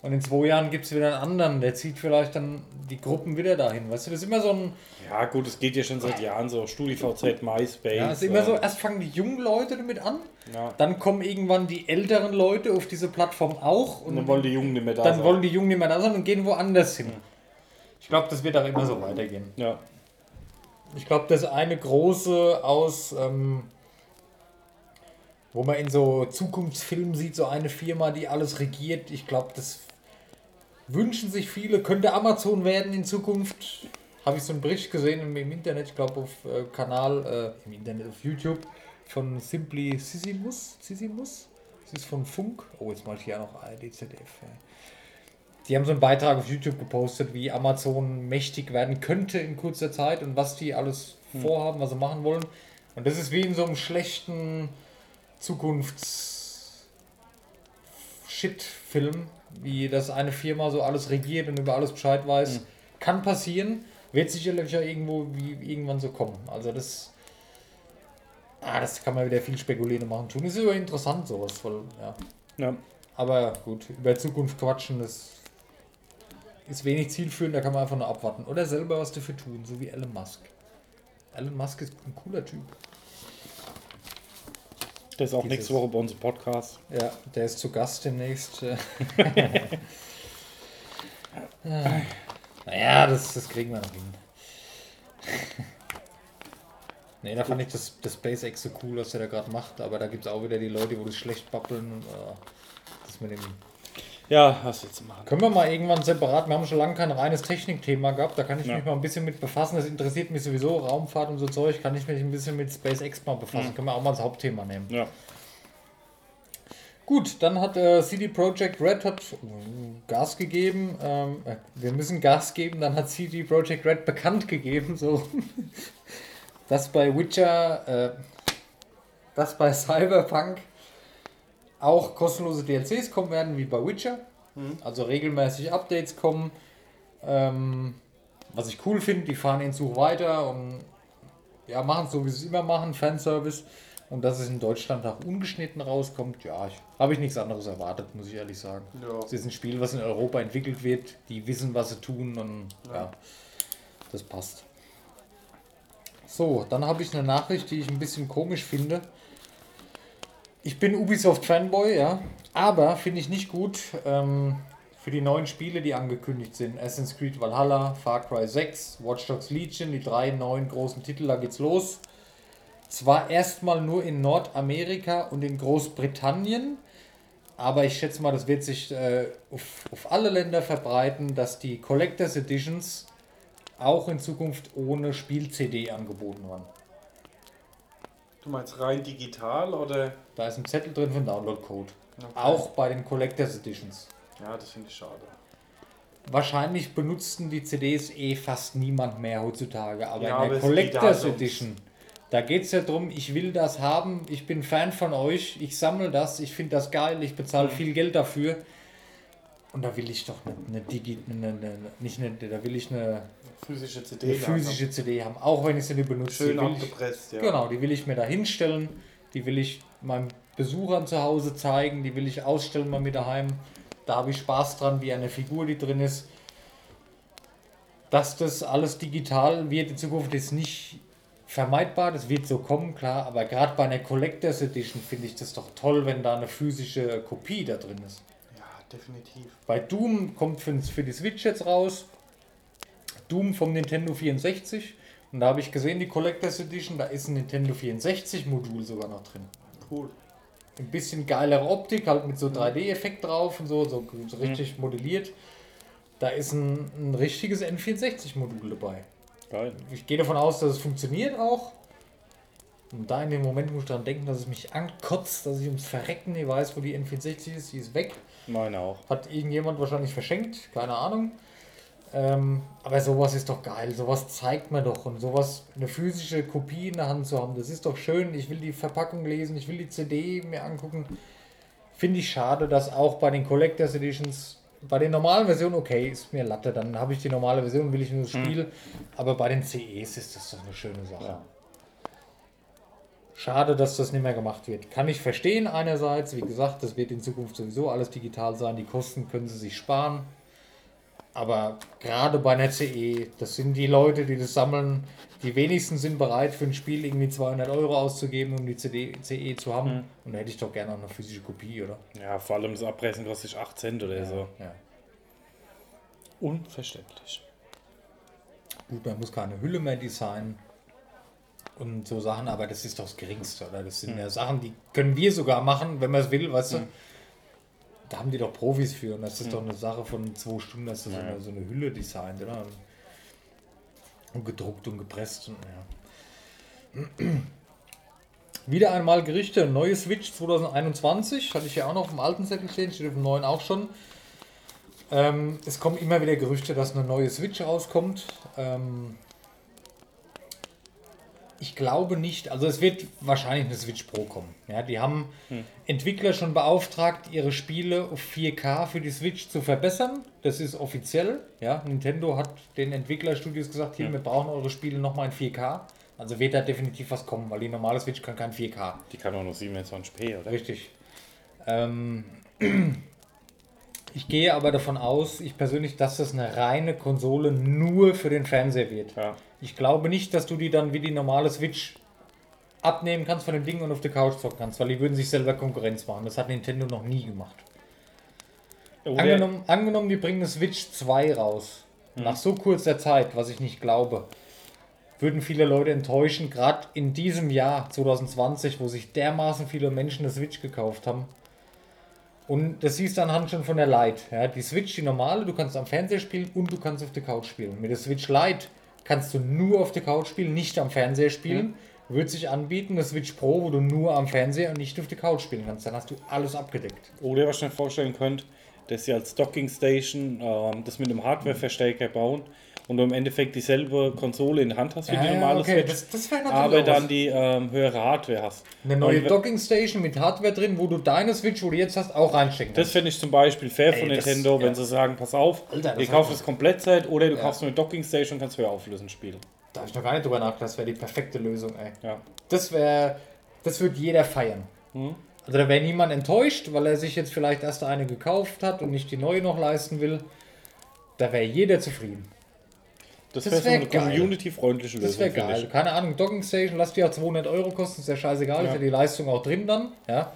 Und in zwei Jahren gibt es wieder einen anderen, der zieht vielleicht dann die Gruppen wieder dahin. Weißt du, das ist immer so ein, Ja gut, es geht ja schon seit Jahren so. StudiVZ, MySpace. ja, es ist immer so, ähm, erst fangen die jungen Leute damit an, ja. dann kommen irgendwann die älteren Leute auf diese Plattform auch. Und dann wollen die Jungen nicht mehr da dann sein. wollen die Jungen nicht mehr da sein und gehen woanders hin. Ich glaube, das wird auch immer so weitergehen. Ja. Ich glaube, das eine große aus, ähm, wo man in so Zukunftsfilmen sieht, so eine Firma, die alles regiert. Ich glaube, das wünschen sich viele. Könnte Amazon werden in Zukunft. Habe ich so einen Bericht gesehen im, im Internet, ich glaube auf äh, Kanal, äh, im Internet, auf YouTube von Simply Sisymus. Sisymus? Das ist von Funk. Oh, jetzt ich hier auch ARD, ZDF. Ja. Die haben so einen Beitrag auf YouTube gepostet, wie Amazon mächtig werden könnte in kurzer Zeit und was die alles vorhaben, was sie machen wollen. Und das ist wie in so einem schlechten Zukunfts Shit-Film, wie das eine Firma so alles regiert und über alles Bescheid weiß. Kann passieren, wird sicherlich ja irgendwo wie irgendwann so kommen. Also das Ah, das kann man wieder viel spekulieren und machen tun. Ist aber interessant sowas, weil, ja. ja. Aber gut, über Zukunft quatschen, das ist wenig zielführend, da kann man einfach nur abwarten. Oder selber was dafür tun, so wie Elon Musk. Elon Musk ist ein cooler Typ. Das ist auch Dieses- nächste Woche bei unserem Podcast. Ja, der ist zu Gast demnächst. (laughs) Naja, das, das kriegen wir noch hin. nee, da fand ich das, das SpaceX so cool, was der da gerade macht, aber da gibt es auch wieder die Leute, wo das schlecht babbeln. Und, äh, das mit dem Ja, was willst du machen? Können wir mal irgendwann separat, wir haben schon lange kein reines Technikthema gehabt, da kann ich Ja. mich mal ein bisschen mit befassen. Das interessiert mich sowieso, Raumfahrt und so Zeug, kann ich mich ein bisschen mit SpaceX mal befassen. Können wir auch mal als Hauptthema nehmen. Ja. Gut, dann hat äh, CD Projekt Red hat äh, Gas gegeben. Ähm, äh, wir müssen Gas geben. Dann hat CD Projekt Red bekannt gegeben, so (laughs) dass bei Witcher, äh, dass bei Cyberpunk auch kostenlose DLCs kommen werden, wie bei Witcher. Also regelmäßig Updates kommen. Ähm, was ich cool finde, die fahren den Zug weiter und ja, machen es so, wie sie es immer machen, Fanservice. Und dass es in Deutschland auch ungeschnitten rauskommt, ja, ich, habe ich nichts anderes erwartet, muss ich ehrlich sagen. Ja. Es ist ein Spiel, was in Europa entwickelt wird, die wissen, was sie tun und ja, das passt. So, dann habe ich eine Nachricht, die ich ein bisschen komisch finde. Ich bin Ubisoft-Fanboy, ja, aber finde ich nicht gut ähm, für die neuen Spiele, die angekündigt sind. Assassin's Creed Valhalla, Far Cry 6, Watch Dogs Legion, die drei neuen großen Titel, da geht's los. Zwar erstmal nur in Nordamerika und in Großbritannien, aber ich schätze mal, das wird sich äh, auf, auf alle Länder verbreiten, dass die Collectors Editions auch in Zukunft ohne Spiel-CD angeboten werden. Du meinst rein digital oder? Da ist ein Zettel drin von Download-Code. Okay. Auch bei den Collectors Editions. Ja, das finde ich schade. Wahrscheinlich benutzten die CDs eh fast niemand mehr heutzutage, aber Ja, in der Collectors Edition, da geht es ja darum, ich will das haben, ich bin Fan von euch, ich sammle das, ich finde das geil, ich bezahle Mhm. viel Geld dafür. Und da will ich doch eine, eine Digi, eine, eine, nicht eine, da will ich eine, Physische CD. eine physische CD haben, auch wenn ich sie nicht benutze. Schön abgepresst, ja. Genau, die will ich mir da hinstellen, die will ich meinen Besuchern zu Hause zeigen, die will ich ausstellen bei mir daheim. Da habe ich Spaß dran, wie eine Figur, die drin ist. Dass das alles digital wird in Zukunft ist nicht vermeidbar, das wird so kommen, klar, aber gerade bei einer Collectors Edition finde ich das doch toll, wenn da eine physische Kopie da drin ist. Ja, definitiv. Bei Doom kommt für, für die Switch jetzt raus. Doom vom Nintendo 64. Und da habe ich gesehen, die Collectors Edition, da ist ein Nintendo 64 Modul sogar noch drin. Cool. Ein bisschen geilere Optik, halt mit so 3D-Effekt drauf und so, so, so richtig modelliert. Da ist ein, ein richtiges N64-Modul dabei. Geil. Ich gehe davon aus, dass es funktioniert auch. Und da in dem Moment muss ich daran denken, dass es mich ankotzt, dass ich ums Verrecken nicht weiß, wo die N64 ist. Die ist weg. Meine auch. Hat irgendjemand wahrscheinlich verschenkt, keine Ahnung. Ähm, aber sowas ist doch geil, sowas zeigt man doch und sowas, eine physische Kopie in der Hand zu haben, das ist doch schön. Ich will die Verpackung lesen, ich will die CD mir angucken. Finde ich schade, dass auch bei den Collectors Editions, bei den normalen Versionen, okay, ist mir Latte, dann habe ich die normale Version, will ich nur das Spiel, aber bei den CEs ist das doch eine schöne Sache. Ja. Schade, dass das nicht mehr gemacht wird. Kann ich verstehen einerseits. Wie gesagt, das wird in Zukunft sowieso alles digital sein. Die Kosten können sie sich sparen. Aber gerade bei einer CE, das sind die Leute, die das sammeln. Die wenigsten sind bereit, für ein Spiel irgendwie 200 Euro auszugeben, um die CD, CE zu haben. Und da hätte ich doch gerne auch eine physische Kopie, oder? Ja, vor allem das Abpressen kostet 8 Cent oder so. Ja. Unverständlich. Gut, man muss keine Hülle mehr designen und so Sachen, aber das ist doch das Geringste, oder? Das sind ja Sachen, die können wir sogar machen, wenn man es will, weißt du? Da haben die doch Profis für und das ist doch eine Sache von zwei Stunden, dass du so, eine, so eine Hülle designt, oder? Und gedruckt und gepresst und ja. Wieder einmal Gerichte, neue Switch 2021, hatte ich ja auch noch auf dem alten Zettel stehen, steht auf dem neuen auch schon. Ähm, es kommen immer wieder Gerüchte, dass eine neue Switch rauskommt. Ähm, ich glaube nicht, also es wird wahrscheinlich eine Switch Pro kommen. Ja, die haben Entwickler schon beauftragt, ihre Spiele auf 4K für die Switch zu verbessern. Das ist offiziell. Ja, Nintendo hat den Entwicklerstudios gesagt, hier, wir brauchen eure Spiele nochmal in 4K. Also wird da definitiv was kommen, weil die normale Switch kann kein 4K. Die kann auch nur 27p, oder? Richtig. Ähm, (clears throat) ich gehe aber davon aus, ich persönlich, dass das eine reine Konsole nur für den Fernseher wird. Ja. Ich glaube nicht, dass du die dann wie die normale Switch abnehmen kannst von dem Ding und auf der Couch zocken kannst, weil die würden sich selber Konkurrenz machen. Das hat Nintendo noch nie gemacht. Oder, Angenommen, angenommen, die bringen eine Switch 2 raus. nach so kurzer Zeit, was ich nicht glaube, würden viele Leute enttäuschen, gerade in diesem Jahr 2020, wo sich dermaßen viele Menschen eine Switch gekauft haben. Und das siehst du anhand schon von der Lite. Ja, die Switch, die normale, du kannst am Fernseher spielen und du kannst auf der Couch spielen. Mit der Switch Lite kannst du nur auf der Couch spielen, nicht am Fernseher spielen. Wird sich anbieten, eine Switch Pro, wo du nur am Fernseher und nicht auf der Couch spielen kannst. Dann hast du alles abgedeckt. Oder was ich mir vorstellen könnte, dass sie als Docking Station ähm, das mit einem Hardware-Verstärker bauen und du im Endeffekt dieselbe Konsole in der Hand hast wie die normale okay, Switch, das, das aber auch dann die ähm, höhere Hardware hast. Eine neue Und Docking Station mit Hardware drin, wo du deine Switch, wo du jetzt hast, auch reinstecken Das kannst. fände ich zum Beispiel fair von Ey, das- Nintendo, wenn ja. sie sagen, pass auf, Alter, das ihr kauft das Komplettset oder du Ja. kaufst nur eine Docking Station und kannst höher auflösen spielen. Da habe ich noch gar nicht drüber nachgedacht. Das wäre die perfekte Lösung, ey. Ja. Das wäre, das würde jeder feiern. Hm? Also da wäre niemand enttäuscht, weil er sich jetzt vielleicht erst eine gekauft hat und nicht die neue noch leisten will. Da wäre jeder zufrieden. Das, Das wäre so wär eine community-freundliche Lösung. Das wäre geil. Keine Ahnung, Docking Station, lass die auch 200 Euro kosten, ist ja scheißegal, ist Ja. ja die Leistung auch drin dann, ja.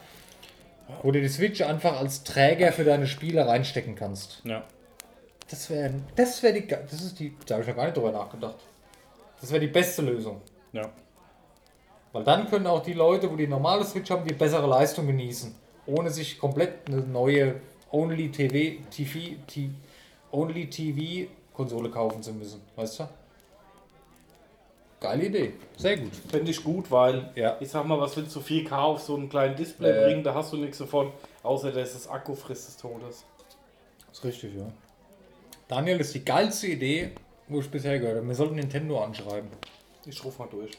Wo du die Switch einfach als Träger für deine Spiele reinstecken kannst. Ja. Das wäre, das wäre die, das ist die, da habe ich noch gar nicht drüber nachgedacht. Das wäre die beste Lösung. ja. Weil dann können auch die Leute, wo die normale Switch haben, die bessere Leistung genießen. Ohne sich komplett eine neue Only TV, TV, TV Only TV Konsole kaufen zu müssen. Weißt du? Geile Idee. Sehr gut. Fände ich gut, weil Ja. ich sag mal, was willst du 4K auf so einem kleinen Display Äh. bringen? Da hast du nichts davon, außer dass das Akku frisst des Todes. ist richtig, ja. Daniel, das ist die geilste Idee, wo ich bisher gehört habe. Wir sollten Nintendo anschreiben. Ich ruf mal durch.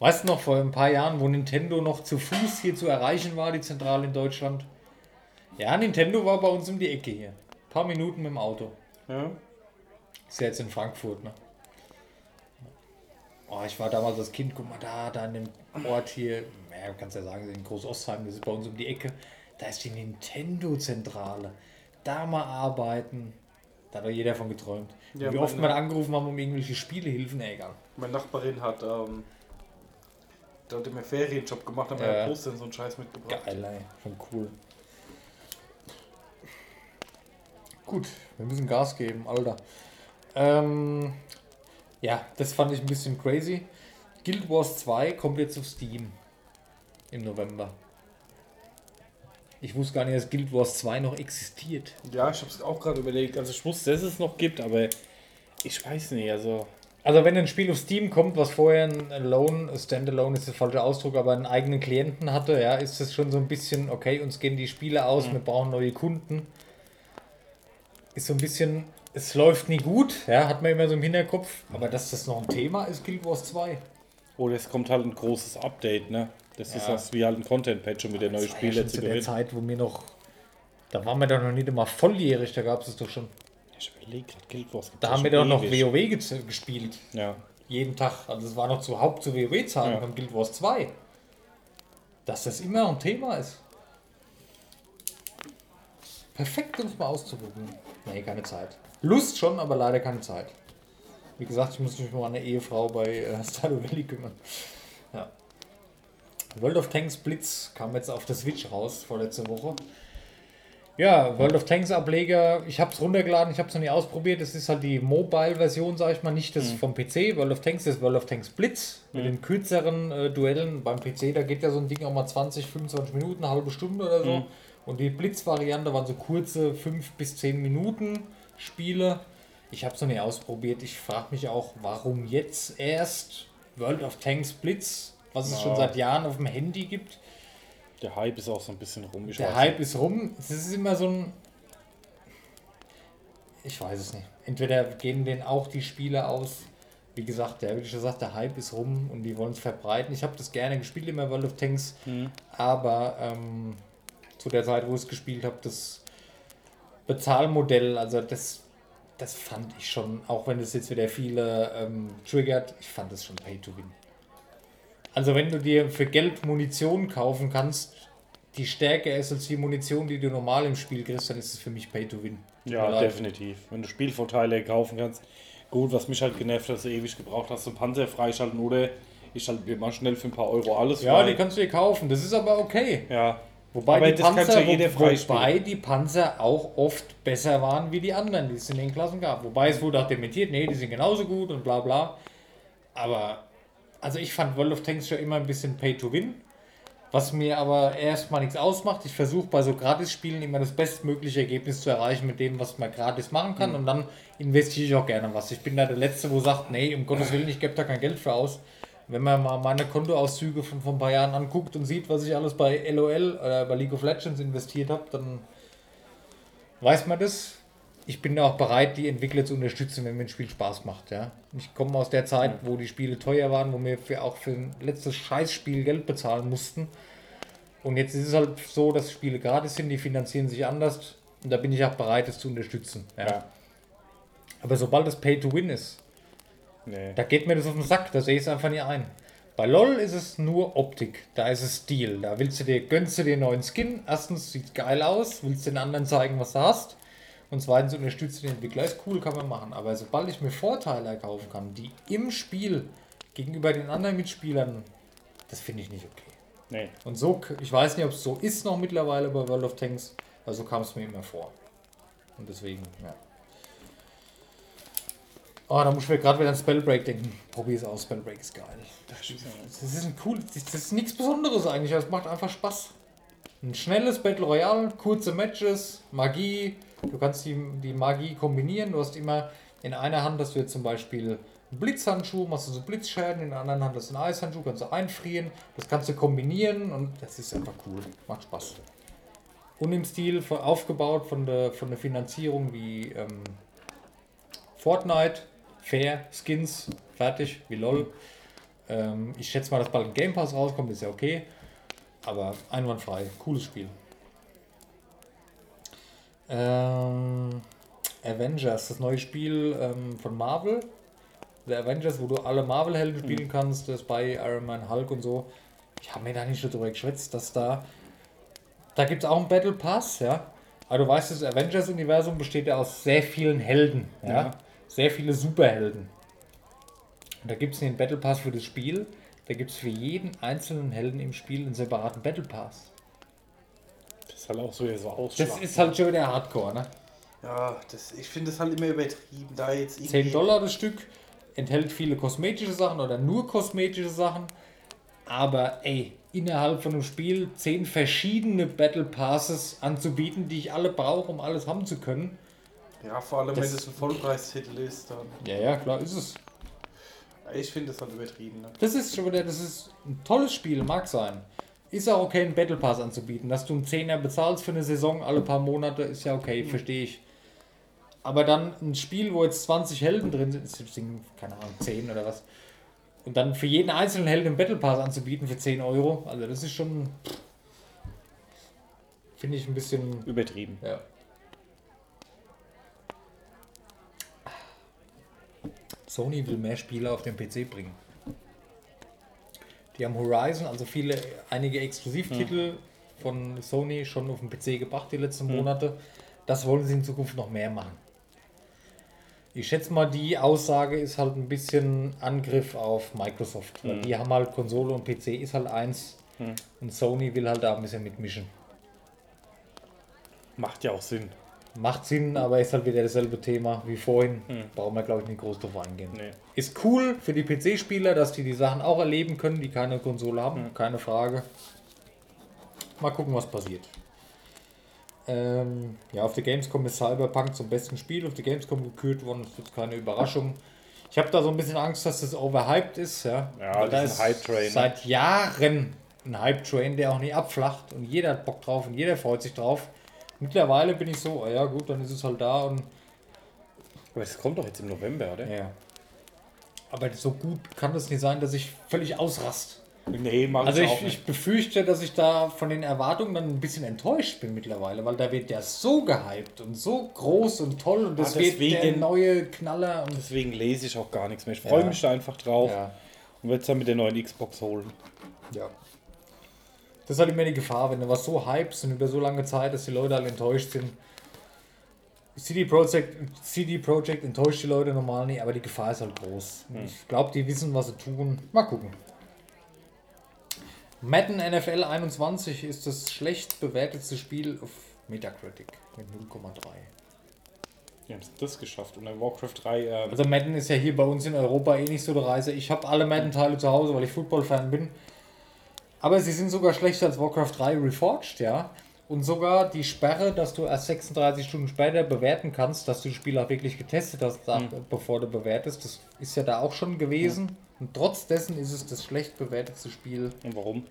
Weißt du noch, vor ein paar Jahren, wo Nintendo noch zu Fuß hier zu erreichen war, die Zentrale in Deutschland? Ja, Nintendo war bei uns um die Ecke hier. Ein paar Minuten mit dem Auto. Ja? Ist ja jetzt in Frankfurt, ne? Oh, ich war damals als Kind, guck mal da, da in dem Ort hier, ja, du kannst ja sagen, in Groß-Ostheim, das ist bei uns um die Ecke. Da ist die Nintendo-Zentrale. Da mal arbeiten. Da hat doch jeder von geträumt. Ja, Wie oft wir da angerufen haben, um irgendwelche Spielehilfen, egal. Meine Nachbarin hat, ähm, da hat mir Ferienjob gemacht, hat mir Ja. ja. Poster so einen Scheiß mitgebracht. Geil, ey. Schon cool. Gut, wir müssen Gas geben, Alter. Ähm, ja, das fand ich ein bisschen crazy. Guild Wars 2 kommt jetzt auf Steam im November. Ich wusste gar nicht, dass Guild Wars 2 noch existiert. Ja, ich hab's auch gerade überlegt. Also ich wusste, dass es noch gibt, aber ich weiß nicht, also. Also wenn ein Spiel auf Steam kommt, was vorher ein Alone, Standalone ist der falsche Ausdruck, aber einen eigenen Klienten hatte, ja, ist es schon so ein bisschen, okay, uns gehen die Spiele aus, wir brauchen neue Kunden. Ist so ein bisschen, es läuft nie gut, ja, hat man immer so im Hinterkopf, aber dass das noch ein Thema ist, Guild Wars 2. Oder es kommt halt ein großes Update, ne? Das ist Ja. das wie halt ein Content-Patch, um wieder neue ja Spiele schon zu zu der gewinnen. Zeit, wo wir noch, da waren wir doch noch nicht immer volljährig, da gab es es doch schon. Ich überlege gerade, Guild Wars Da ja haben wir doch noch. WoW ge- gespielt. Ja. jeden Tag. Also es war noch zu Haupt zu WoW-Zahlen Ja. von Guild Wars 2. Dass das immer ein Thema ist. Perfekt, uns mal auszuprobieren. Nee, keine Zeit. Lust schon, aber leider keine Zeit. Wie gesagt, ich muss mich um eine Ehefrau bei äh, (laughs) Stardew Valley kümmern. Ja. World of Tanks Blitz kam jetzt auf der Switch raus, vorletzte Woche. Ja, World of Tanks Ableger, ich habe es runtergeladen, ich habe es noch nie ausprobiert. Das ist halt die Mobile-Version, sage ich mal, nicht das vom PC. World of Tanks ist World of Tanks Blitz mit den kürzeren äh, Duellen. Beim PC, da geht ja so ein Ding auch mal 20, 25 Minuten, eine halbe Stunde oder so. Und die Blitz-Variante waren so kurze 5 bis 10 Minuten Spiele. Ich habe es noch nie ausprobiert. Ich frage mich auch, warum jetzt erst World of Tanks Blitz, was es schon Ja. seit Jahren auf dem Handy gibt. Der Hype ist auch so ein bisschen rum. Ich Der Hype ist rum. Es ist immer so ein. Ich weiß es nicht. Entweder gehen denen auch die Spiele aus. Wie gesagt, der, wie ich schon gesagt, der Hype ist rum und die wollen es verbreiten. Ich habe das gerne gespielt, immer World of Tanks. Aber ähm, zu der Zeit, wo ich es gespielt habe, das Bezahlmodell, also das, das fand ich schon, auch wenn es jetzt wieder viele ähm, triggert, ich fand das schon Pay to Win. Also wenn du dir für Geld Munition kaufen kannst, die stärker ist als die Munition, die du normal im Spiel kriegst, dann ist es für mich Pay to Win. Ja, leid. definitiv. Wenn du Spielvorteile kaufen kannst. Gut, was mich halt genervt hat, dass du ewig gebraucht hast, zum Panzer freischalten oder ich schalte mir mal schnell für ein paar Euro alles Ja, frei. die kannst du dir kaufen. Das ist aber okay. ja, Wobei, Aber die Panzer, wobei die Panzer auch oft besser waren wie die anderen, die es in den Klassen gab. Wobei es wurde auch dementiert, nee, die sind genauso gut und bla bla. Aber, also ich fand World of Tanks schon immer ein bisschen Pay to Win. Was mir aber erstmal nichts ausmacht. Ich versuche bei so Gratis-Spielen immer das bestmögliche Ergebnis zu erreichen mit dem, was man gratis machen kann. Und dann investiere ich auch gerne was. Ich bin da der Letzte, wo sagt, nee, um Gottes Willen, ich gebe da kein Geld für aus. Wenn man mal meine Kontoauszüge von vor ein paar Jahren anguckt und sieht, was ich alles bei LOL oder bei League of Legends investiert habe, dann weiß man das. Ich bin auch bereit, die Entwickler zu unterstützen, wenn mir ein Spiel Spaß macht. Ja? Ich komme aus der Zeit, wo die Spiele teuer waren, wo wir für auch für ein letztes Scheißspiel Geld bezahlen mussten. Und jetzt ist es halt so, dass Spiele gratis sind, die finanzieren sich anders. Und da bin ich auch bereit, es zu unterstützen. Ja? Ja. Aber sobald es Pay to Win ist, Nee. da geht mir das auf den Sack, da sehe ich es einfach nicht ein. Bei LOL ist es nur Optik, da ist es Stil. Da willst du dir, gönnst du dir einen neuen Skin. Erstens sieht geil aus, willst den anderen zeigen, was du hast. Und zweitens unterstützt du den Entwickler. Ist cool, kann man machen. Aber sobald ich mir Vorteile erkaufen kann, die im Spiel gegenüber den anderen Mitspielern, das finde ich nicht okay. Nee. Und so, ich weiß nicht, ob es so ist noch mittlerweile bei World of Tanks, aber so kam es mir immer vor. Und deswegen, ja. Oh, da muss ich mir gerade wieder an Spellbreak denken. Probier es aus, Spellbreak ist geil. Das ist ein cool, das ist nichts Besonderes eigentlich, aber es macht einfach Spaß. Ein schnelles Battle Royale, kurze Matches, Magie. Du kannst die, die Magie kombinieren. Du hast immer in einer Hand, dass du jetzt zum Beispiel einen Blitzhandschuh, machst du so Blitzschäden, in der anderen Hand hast du einen Eishandschuh, kannst du einfrieren. Das kannst du kombinieren und das ist einfach cool. Macht Spaß. Und im Stil von, aufgebaut von der, von der Finanzierung wie ähm, Fortnite, Fair, Skins, fertig, wie LOL. Ähm, ich schätze mal, dass bald ein Game Pass rauskommt, ist ja okay. Aber einwandfrei, cooles Spiel. Ähm, Avengers, das neue Spiel ähm, von Marvel. The Avengers, wo du alle Marvel-Helden spielen kannst, das bei Iron Man, Hulk und so. Ich habe mir da nicht schon drüber geschwätzt, dass da. Da gibt es auch einen Battle Pass, ja. Aber du weißt, das Avengers-Universum besteht ja aus sehr vielen Helden, ja. Ja. Sehr viele Superhelden. Und da gibt es den Battle Pass für das Spiel. Da gibt es für jeden einzelnen Helden im Spiel einen separaten Battle Pass. Das ist halt auch so, so Das ist halt schon wieder Hardcore, ne? Ja, das, ich finde das halt immer übertrieben, da jetzt 10 Dollar das Stück, enthält viele kosmetische Sachen oder nur kosmetische Sachen. Aber ey, innerhalb von einem Spiel 10 verschiedene Battle Passes anzubieten, die ich alle brauche, um alles haben zu können. Ja, vor allem Das- wenn das ein Vollpreistitel ist, dann. Ja, ja, klar ist es. Ich finde das halt übertrieben. Ne? Das ist schon wieder, das ist ein tolles Spiel, mag sein. Ist auch okay, einen Battle Pass anzubieten. Dass du einen Zehner bezahlst für eine Saison alle paar Monate, ist ja okay, verstehe ich. Aber dann ein Spiel, wo jetzt 20 Helden drin sind, sind, keine Ahnung, 10 oder was. Und dann für jeden einzelnen Helden einen Battle Pass anzubieten für 10 Euro, also das ist schon. Finde ich ein bisschen. Übertrieben. Ja. Sony will mehr Spiele auf den PC bringen. Die haben Horizon, also viele, einige Exklusivtitel von Sony schon auf den PC gebracht die letzten Monate. Das wollen sie in Zukunft noch mehr machen. Ich schätze mal, die Aussage ist halt ein bisschen Angriff auf Microsoft. Weil die haben halt Konsole und PC ist halt eins. Und Sony will halt da ein bisschen mitmischen. Macht ja auch Sinn. Macht Sinn, aber ist halt wieder dasselbe Thema wie vorhin. Brauchen wir, glaube ich, nicht groß drauf eingehen. Nee. Ist cool für die PC-Spieler, dass die die Sachen auch erleben können, die keine Konsole haben, keine Frage. Mal gucken, was passiert. Ähm, ja, auf der Gamescom ist Cyberpunk zum besten Spiel auf der Gamescom gekürt worden. Das ist jetzt keine Überraschung. Ich habe da so ein bisschen Angst, dass das overhyped ist. Ja, Ja, Weil das ist ein Hype-Train, ne? Seit Jahren ein Hype-Train, der auch nie abflacht. Und jeder hat Bock drauf und jeder freut sich drauf. Mittlerweile bin ich so, oh ja gut, dann ist es halt da und Aber das kommt doch jetzt im November, oder? ja. Aber so gut kann es nicht sein, dass ich völlig ausrast. Nee, mach Also ich auch ich, nicht. ich befürchte, dass ich da von den Erwartungen dann ein bisschen enttäuscht bin mittlerweile, weil da wird ja so gehypt und so groß und toll und das Ah, wird der deswegen- neue Knaller und Deswegen lese ich auch gar nichts mehr. Ich freue Ja. mich da einfach drauf ja, und werde es dann mit der neuen Xbox holen. ja. Das ist halt immer die Gefahr, wenn du was so hypst und über so lange Zeit, dass die Leute alle enttäuscht sind. CD Projekt, CD Projekt enttäuscht die Leute normal nicht, aber die Gefahr ist halt groß. Ich glaube, die wissen, was sie tun. Mal gucken. Madden NFL 21 ist das schlecht bewertetste Spiel auf Metacritic mit 0,3. Die haben das geschafft. Und in Warcraft 3, ähm, Also Madden ist ja hier bei uns in Europa eh nicht so der Reise. Ich habe alle Madden-Teile zu Hause, weil ich Football-Fan bin. Aber sie sind sogar schlechter als Warcraft 3 Reforged, ja. Und sogar die Sperre, dass du erst 36 Stunden später bewerten kannst, dass du das Spiel auch wirklich getestet hast, da, bevor du bewertest, das ist ja da auch schon gewesen. Und trotz dessen ist es das schlecht bewertetste Spiel. und warum?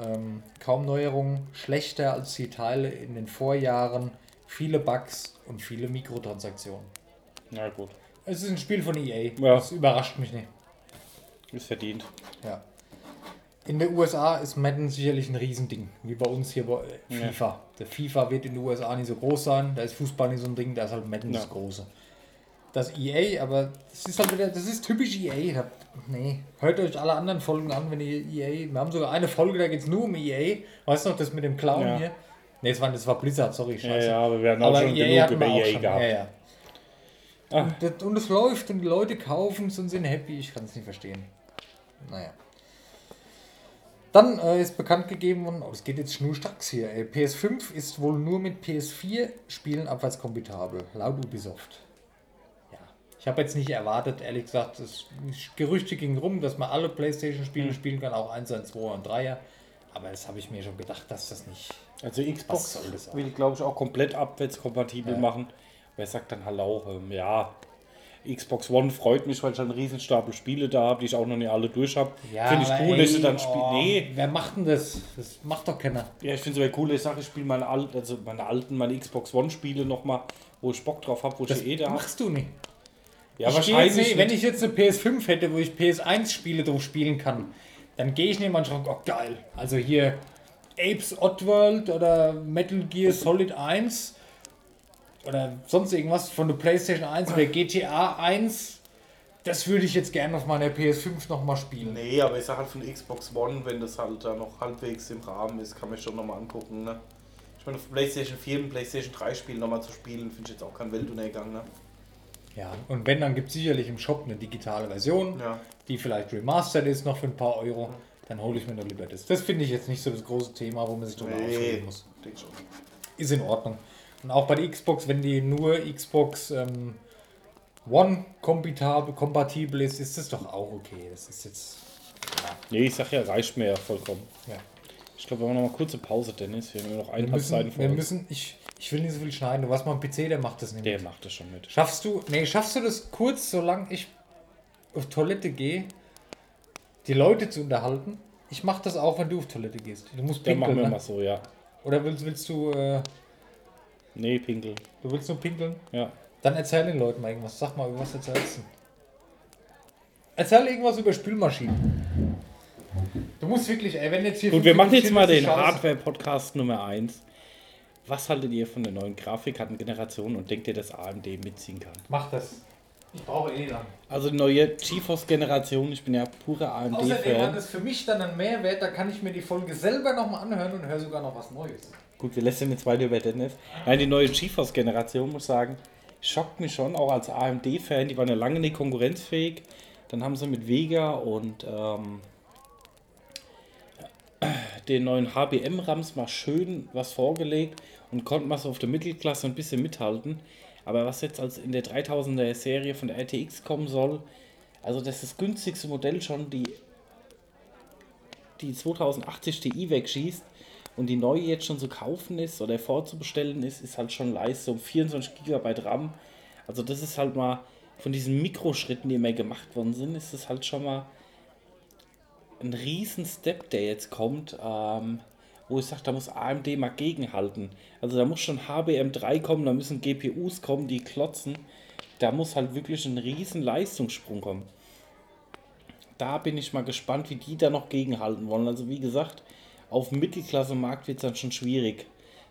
Ähm, kaum Neuerungen, schlechter als die Teile in den Vorjahren, viele Bugs und viele Mikrotransaktionen. Na gut, Es ist ein Spiel von EA. Ja. Das überrascht mich nicht. ist verdient. Ja. In den USA ist Madden sicherlich ein Riesending, wie bei uns hier bei äh, Ja. FIFA. Der FIFA wird in den USA nicht so groß sein, da ist Fußball nicht so ein Ding, da ist halt Madden Ja. das Große. Das EA, aber das ist halt wieder, das ist typisch EA. Nee, hört euch alle anderen Folgen an, wenn ihr EA. Wir haben sogar eine Folge, da geht es nur um EA. Weißt du noch, das mit dem Clown Ja. hier? Nee, das war, das war Blizzard, sorry, Ja, scheiße. ja, aber wir haben auch schon EA genug über EA schon. gehabt. Ja, ja. Ah. Und, das, und es läuft und die Leute kaufen es und sind happy. Ich kann es nicht verstehen. Naja. Dann äh, ist bekannt gegeben worden, oh, es geht jetzt schnurstracks hier. Ey. PS5 ist wohl nur mit PS4-Spielen abwärtskompatibel, laut Ubisoft. Ja. Ich habe jetzt nicht erwartet, ehrlich gesagt, das Gerüchte gingen rum, dass man alle PlayStation-Spiele Hm. spielen kann, auch 1, 1, 2 und 3er. Aber das habe ich mir schon gedacht, dass das nicht. Also Xbox Was soll das auch? will, glaube ich, auch komplett abwärtskompatibel Ja. machen. Wer sagt dann auch, ähm, ja, Xbox One freut mich, weil ich einen riesen Stapel Spiele da habe, die ich auch noch nicht alle durch habe. finde ich cool, ey, dass ich dann spiele. oh, Nee, Wer macht denn das? Das macht doch keiner. ja, ich finde es aber cool, dass ich sage, ich spiele meine, al also meine alten, meine Xbox One Spiele nochmal, wo ich Bock drauf habe, wo Das ich eh da habe. machst du nicht. Ja, ich wahrscheinlich. nicht, wenn ich jetzt eine PS5 hätte, wo ich PS1-Spiele drauf spielen kann, dann gehe ich nicht mal schon, oh geil. Also hier Apes Oddworld oder Metal Gear (laughs) Solid 1 oder sonst irgendwas von der PlayStation 1 oder GTA 1. Das würde ich jetzt gerne auf meiner PS5 nochmal spielen. Nee, aber ich sag halt von Xbox One, wenn das halt da noch halbwegs im Rahmen ist, kann man schon nochmal angucken, ne? Ich meine, auf PlayStation 4 und PlayStation 3 Spiel nochmal zu spielen, finde ich jetzt auch kein Weltuntergang, ne? Ja, und wenn, dann gibt es sicherlich im Shop eine digitale Version, Ja. die vielleicht remastered ist, noch für ein paar Euro. Dann hole ich mir noch lieber das. Das finde ich jetzt nicht so das große Thema, wo man sich drüber Nee, aufregen muss. Ist in Ordnung. Und auch bei der Xbox, wenn die nur Xbox ähm, One kompatibel, ist, ist das doch auch okay. Das ist jetzt. Nee, ich sag ja, reicht mir ja vollkommen. Ja. Ich glaube, wir machen noch mal kurze Pause, Dennis. Wir haben nur noch eineinhalb Seiten müssen, vor wir uns. müssen ich, ich will nicht so viel schneiden. Du was mal am PC, der macht das nicht. Der mit. macht das schon mit. Schaffst du, nee, schaffst du das kurz, solange ich auf Toilette gehe, die Leute zu unterhalten? Ich mach das auch, wenn du auf Toilette gehst. Du musst Dann machen pinkeln, wir ne? mal so, ja. Oder willst, willst du, äh, Nee, Pinkel. du willst nur pinkeln? Ja. Dann erzähl den Leuten mal irgendwas. Sag mal, über was erzählst du? Erzähl irgendwas über Spülmaschinen. Du musst wirklich, ey, wenn jetzt hier. Gut, wir machen jetzt mal den. Hardware-Podcast Nummer 1. Was haltet ihr von der neuen Grafikkartengeneration und denkt ihr, dass AMD mitziehen kann? Mach das. Ich brauche eh lang. Also die neue GeForce-Generation, ich bin ja purer Außerdem hat AMD-Fan. es für mich dann einen Mehrwert, da kann ich mir die Folge selber nochmal anhören und höre sogar noch was Neues. Gut, wir lässt jetzt weiter über Dennis. Nein, die neue GeForce-Generation, muss ich sagen, schockt mich schon, auch als AMD-Fan. Die waren ja lange nicht konkurrenzfähig. Dann haben sie mit Vega und ähm, den neuen HBM-Rams mal schön was vorgelegt und konnten mal so auf der Mittelklasse ein bisschen mithalten. Aber was jetzt als in der 3000er Serie von der RTX kommen soll, also das ist das günstigste Modell schon, die die 2080 Ti wegschießt und die neue jetzt schon zu kaufen ist oder vorzubestellen ist, ist halt schon Leistung. 24 GB RAM. Also das ist halt mal von diesen Mikroschritten, die immer gemacht worden sind, ist das halt schon mal ein riesen Step, der jetzt kommt, ähm, wo ich sage, da muss AMD mal gegenhalten. Also da muss schon HBM3 kommen, da müssen GPUs kommen, die klotzen. Da muss halt wirklich ein riesen Leistungssprung kommen. Da bin ich mal gespannt, wie die da noch gegenhalten wollen. Also wie gesagt, auf dem Mittelklasse-Markt wird es dann schon schwierig.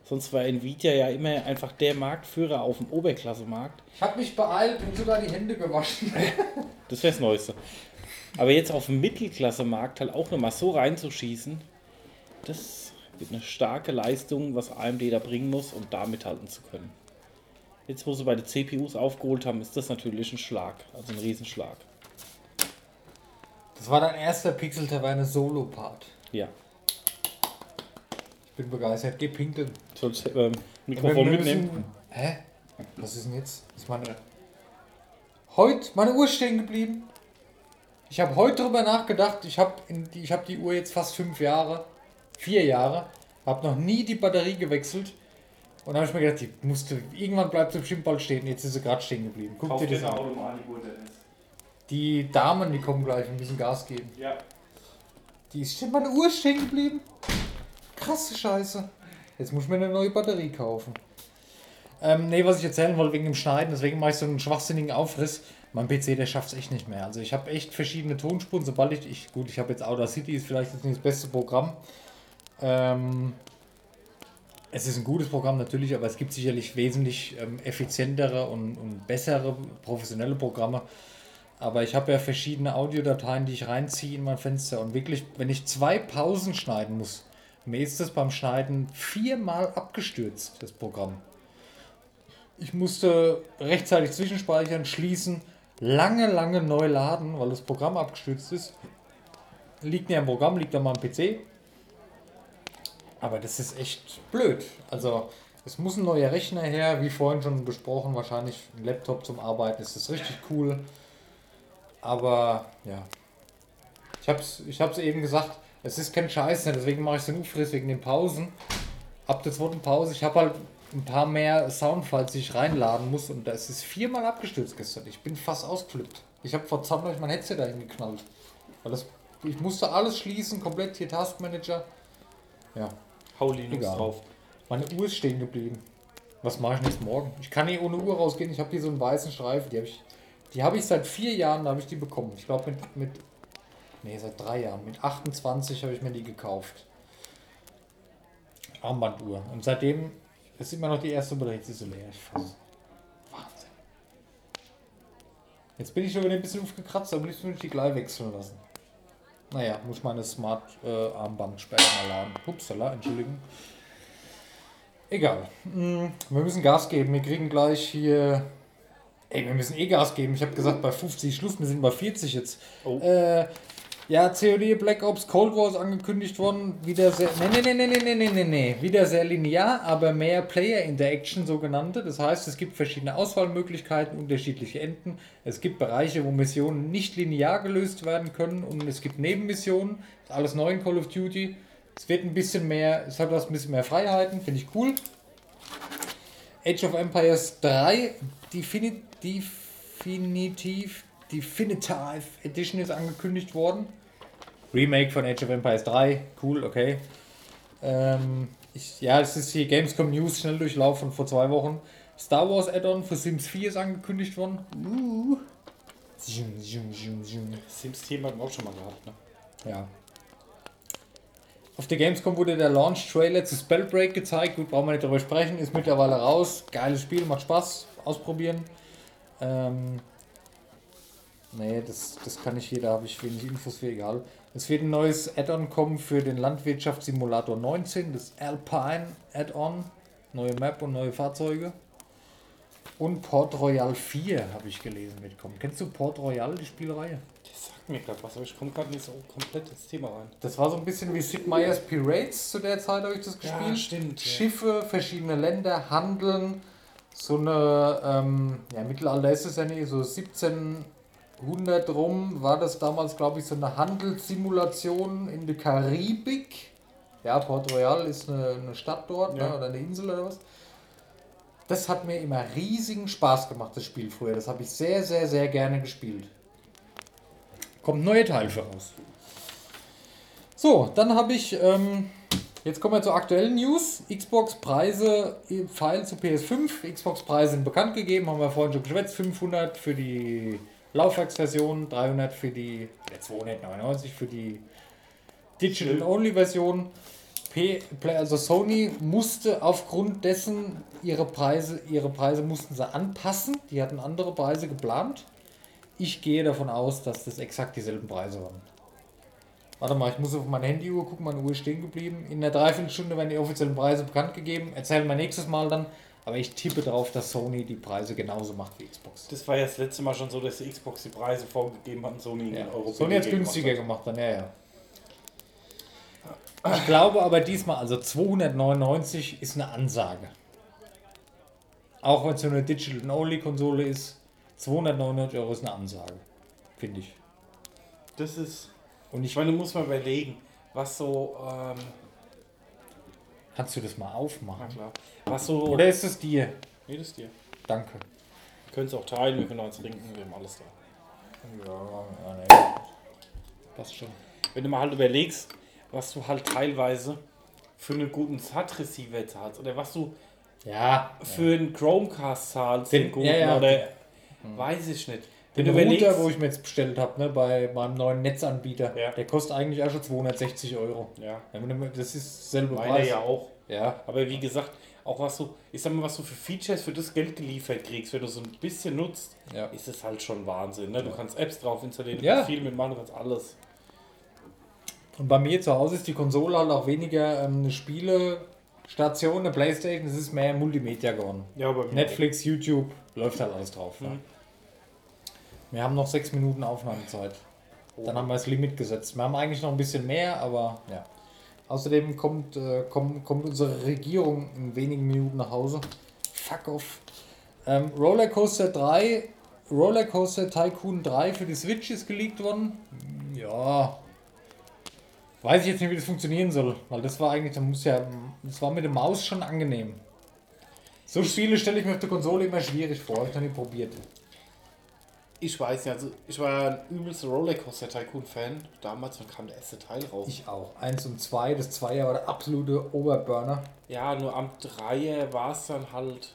Sonst war Nvidia ja immer einfach der Marktführer auf dem Oberklasse-Markt. Ich habe mich beeilt und sogar die Hände gewaschen. (laughs) Das wäre das Neueste. Aber jetzt auf dem Mittelklasse-Markt halt auch nochmal so reinzuschießen, das wird eine starke Leistung, was AMD da bringen muss, um da mithalten zu können. Jetzt, wo sie bei den CPUs aufgeholt haben, ist das natürlich ein Schlag, also ein Riesenschlag. Das war dein erster Pixel-Taverne Solo-Part. Ja. Bin begeistert. Geh pinkeln. Sollst ähm, Wir Mikrofon müssen- mitnehmen? Hä? Was ist denn jetzt? Ist meine. Heute meine Uhr stehen geblieben. Ich habe heute darüber nachgedacht. Ich habe die, ich hab die Uhr jetzt fast fünf Jahre. Vier Jahre. Habe noch nie die Batterie gewechselt. Und dann habe ich mir gedacht, die musste, irgendwann bleibt sie bestimmt bald stehen. Jetzt ist sie gerade stehen geblieben. Guck dir das an. Die Damen, die kommen gleich und müssen Gas geben. Ja. Die ist schon meine Uhr stehen geblieben. Krasse Scheiße. Jetzt muss ich mir eine neue Batterie kaufen. Ähm, nee, was ich erzählen wollte wegen dem Schneiden, deswegen mache ich so einen schwachsinnigen Aufriss. Mein PC, der schafft es echt nicht mehr. Also ich habe echt verschiedene Tonspuren, sobald ich, ich gut, ich habe jetzt Audacity, ist vielleicht jetzt nicht das beste Programm. Ähm, es ist ein gutes Programm natürlich, aber es gibt sicherlich wesentlich ähm, effizientere und, und bessere professionelle Programme. Aber ich habe ja verschiedene Audiodateien, die ich reinziehe in mein Fenster. Und wirklich, wenn ich zwei Pausen schneiden muss, mir ist das beim Schneiden viermal abgestürzt, das Programm. Ich musste rechtzeitig zwischenspeichern, schließen, lange, lange neu laden, weil das Programm abgestürzt ist. Liegt nicht am Programm, liegt an meinem PC. Aber das ist echt blöd. Also, es muss ein neuer Rechner her, wie vorhin schon besprochen, wahrscheinlich ein Laptop zum Arbeiten. Das ist richtig cool. Aber ja, ich hab's, ich hab's eben gesagt, es ist kein Scheiß, ne? deswegen mache ich den Ufriss wegen den Pausen. Ab der zweiten Pause, ich habe halt ein paar mehr Soundfiles, die ich reinladen muss und das ist viermal abgestürzt gestern. Ich bin fast ausgeflippt. Ich habe vor Zander mein Headset dahin geknallt. Weil das, ich musste alles schließen, komplett hier Taskmanager. Ja, Hau Linux Egal. drauf. meine Uhr ist stehen geblieben. Was mache ich nächsten Morgen? Ich kann nicht ohne Uhr rausgehen. Ich habe hier so einen weißen Streifen. Die habe ich, die habe ich seit vier Jahren, da habe ich die bekommen. Ich glaube mit, mit, nee, seit drei Jahren. Mit 28 habe ich mir die gekauft. Armbanduhr. Und seitdem ist immer noch die erste Batterie. Jetzt ist sie leer. Wahnsinn. Jetzt bin ich schon wieder ein bisschen aufgekratzt, aber würde ich die gleich wechseln lassen. Naja, muss ich meine Smart äh, Armband später mal laden. Upsala, Entschuldigung. Egal. Mm, Wir müssen Gas geben. Wir kriegen gleich hier. Ey, wir müssen eh Gas geben. Ich habe gesagt, bei 50 Schluss. Wir sind bei 40 jetzt. Oh. Äh, ja, COD Black Ops Cold War ist angekündigt worden. Wieder sehr. Nee, nee, nee, nee, nee, nee, nee, nee. Wieder sehr linear, aber mehr Player Interaction sogenannte. Das heißt, es gibt verschiedene Auswahlmöglichkeiten, unterschiedliche Enden. Es gibt Bereiche, wo Missionen nicht linear gelöst werden können und es gibt Nebenmissionen. Das ist alles neu in Call of Duty. Es wird ein bisschen mehr, es hat was ein bisschen mehr Freiheiten, finde ich cool. Age of Empires 3 Defini Definitiv Definitive Edition ist angekündigt worden. Remake von Age of Empires 3, cool, okay. Ähm, ich, ja, es ist hier Gamescom News schnell durchlauf von vor zwei Wochen. Star Wars Add-on für Sims 4 ist angekündigt worden. Uh. Zoom, zoom, zoom, zoom. Sims-Thema haben wir auch schon mal gehabt, ne? Ja. Auf der Gamescom wurde der Launch-Trailer zu Spellbreak gezeigt. Gut, brauchen wir nicht darüber sprechen. Ist mittlerweile raus. Geiles Spiel, macht Spaß. Ausprobieren. Ähm, nee, das, das kann nicht jeder, habe ich wenig Infos für, egal. Es wird ein neues Add-on kommen für den Landwirtschaftssimulator 19, das Alpine Add-on. Neue Map und neue Fahrzeuge. Und Port Royal 4 habe ich gelesen mitkommen. Kennst du Port Royal, die Spielreihe? Das sagt mir gerade was, aber ich komme gerade nicht so komplett ins Thema rein. Das war so ein bisschen wie Sid Meier's Pirates zu der Zeit, habe ich das Ja, gespielt. stimmt, ja. Schiffe, verschiedene Länder, Handeln. So eine, ähm, ja, Mittelalter ist es ja nicht, so 1700 rum war das damals, glaube ich, so eine Handelssimulation in der Karibik. Ja, Port Royal ist eine, eine Stadt dort Ja. ne, oder eine Insel oder was. Das hat mir immer riesigen Spaß gemacht, das Spiel früher. Das habe ich sehr, sehr, sehr gerne gespielt. Kommt ein neuer Teil für raus. So, dann habe ich, ähm, jetzt kommen wir zur aktuellen News. Xbox-Preise, Pfeil zu PS5. Xbox-Preise sind bekannt gegeben, haben wir vorhin schon geschwätzt. 500 für die Laufwerksversion, 300 für die, äh, 299 für die Digital-Only-Version. Also Sony musste aufgrund dessen ihre Preise, ihre Preise mussten sie anpassen. Die hatten andere Preise geplant. Ich gehe davon aus, dass das exakt dieselben Preise waren. Warte mal, ich muss auf meine Handyuhr gucken, meine Uhr ist stehen geblieben. In der Dreiviertelstunde werden die offiziellen Preise bekannt gegeben. Erzählen wir nächstes Mal dann. Aber ich tippe darauf, dass Sony die Preise genauso macht wie Xbox. Das war ja das letzte Mal schon so, dass die Xbox die Preise vorgegeben hat und Sony in Ja. Euro Sony hat billiger günstiger gemacht dann ja, ja. Ich glaube aber diesmal, also 299 ist eine Ansage. Auch wenn es so eine Digital-Only-Konsole ist, 299 Euro ist eine Ansage. Finde ich. Das ist. Und Ich meine, du musst mal überlegen, was so. Ähm, Kannst du das mal na aufmachen? klar. Was so. Oder ist es dir? Nee, das ist dir. Danke. Wir können es auch teilen, wir können auch eins trinken, wir haben alles da. Ja, ja, nee. Passt schon. Wenn du mal halt überlegst, was du halt teilweise für einen guten SAT-Receiver zahlst oder was du Ja. für einen Chromecast zahlst, Den- den guten, ja, ja. oder weiß ich nicht. Den Router, wo ich mir jetzt bestellt habe, ne, bei meinem neuen Netzanbieter, Ja. der kostet eigentlich auch schon 260 Euro. ja, Ja, Das ist selbe meine Preis. ja auch. Ja. Aber wie gesagt, auch was du, ich sag mal, was du für Features für das Geld geliefert kriegst, wenn du so ein bisschen nutzt, Ja. ist es halt schon Wahnsinn. Ne? Du kannst Apps drauf installieren, du Ja. kannst viel mitmachen, du kannst alles. Und bei mir zu Hause ist die Konsole halt auch weniger ähm, eine Spielestation, eine Playstation, es ist mehr Multimedia geworden. Ja, aber Netflix, YouTube, läuft halt alles drauf. Ja. Mhm. Wir haben noch sechs Minuten Aufnahmezeit. Dann haben wir das Limit gesetzt. Wir haben eigentlich noch ein bisschen mehr, aber ja. Außerdem kommt, äh, kommt, kommt unsere Regierung in wenigen Minuten nach Hause. Fuck off. Ähm, Rollercoaster 3, Rollercoaster Tycoon 3 für die Switch ist geleakt worden. Ja. Weiß ich jetzt nicht, wie das funktionieren soll, weil das war eigentlich, da muss ja, das war mit der Maus schon angenehm. So Spiele stelle ich mir auf der Konsole immer schwierig vor, habe ich noch nie probiert. Ich weiß nicht, also ich war ein übelster Rollercoaster Tycoon-Fan. Damals wann kam der erste Teil raus. Ich auch. Eins und zwei, das Zweier war der absolute Oberburner. Ja, nur am Dreier war es dann halt.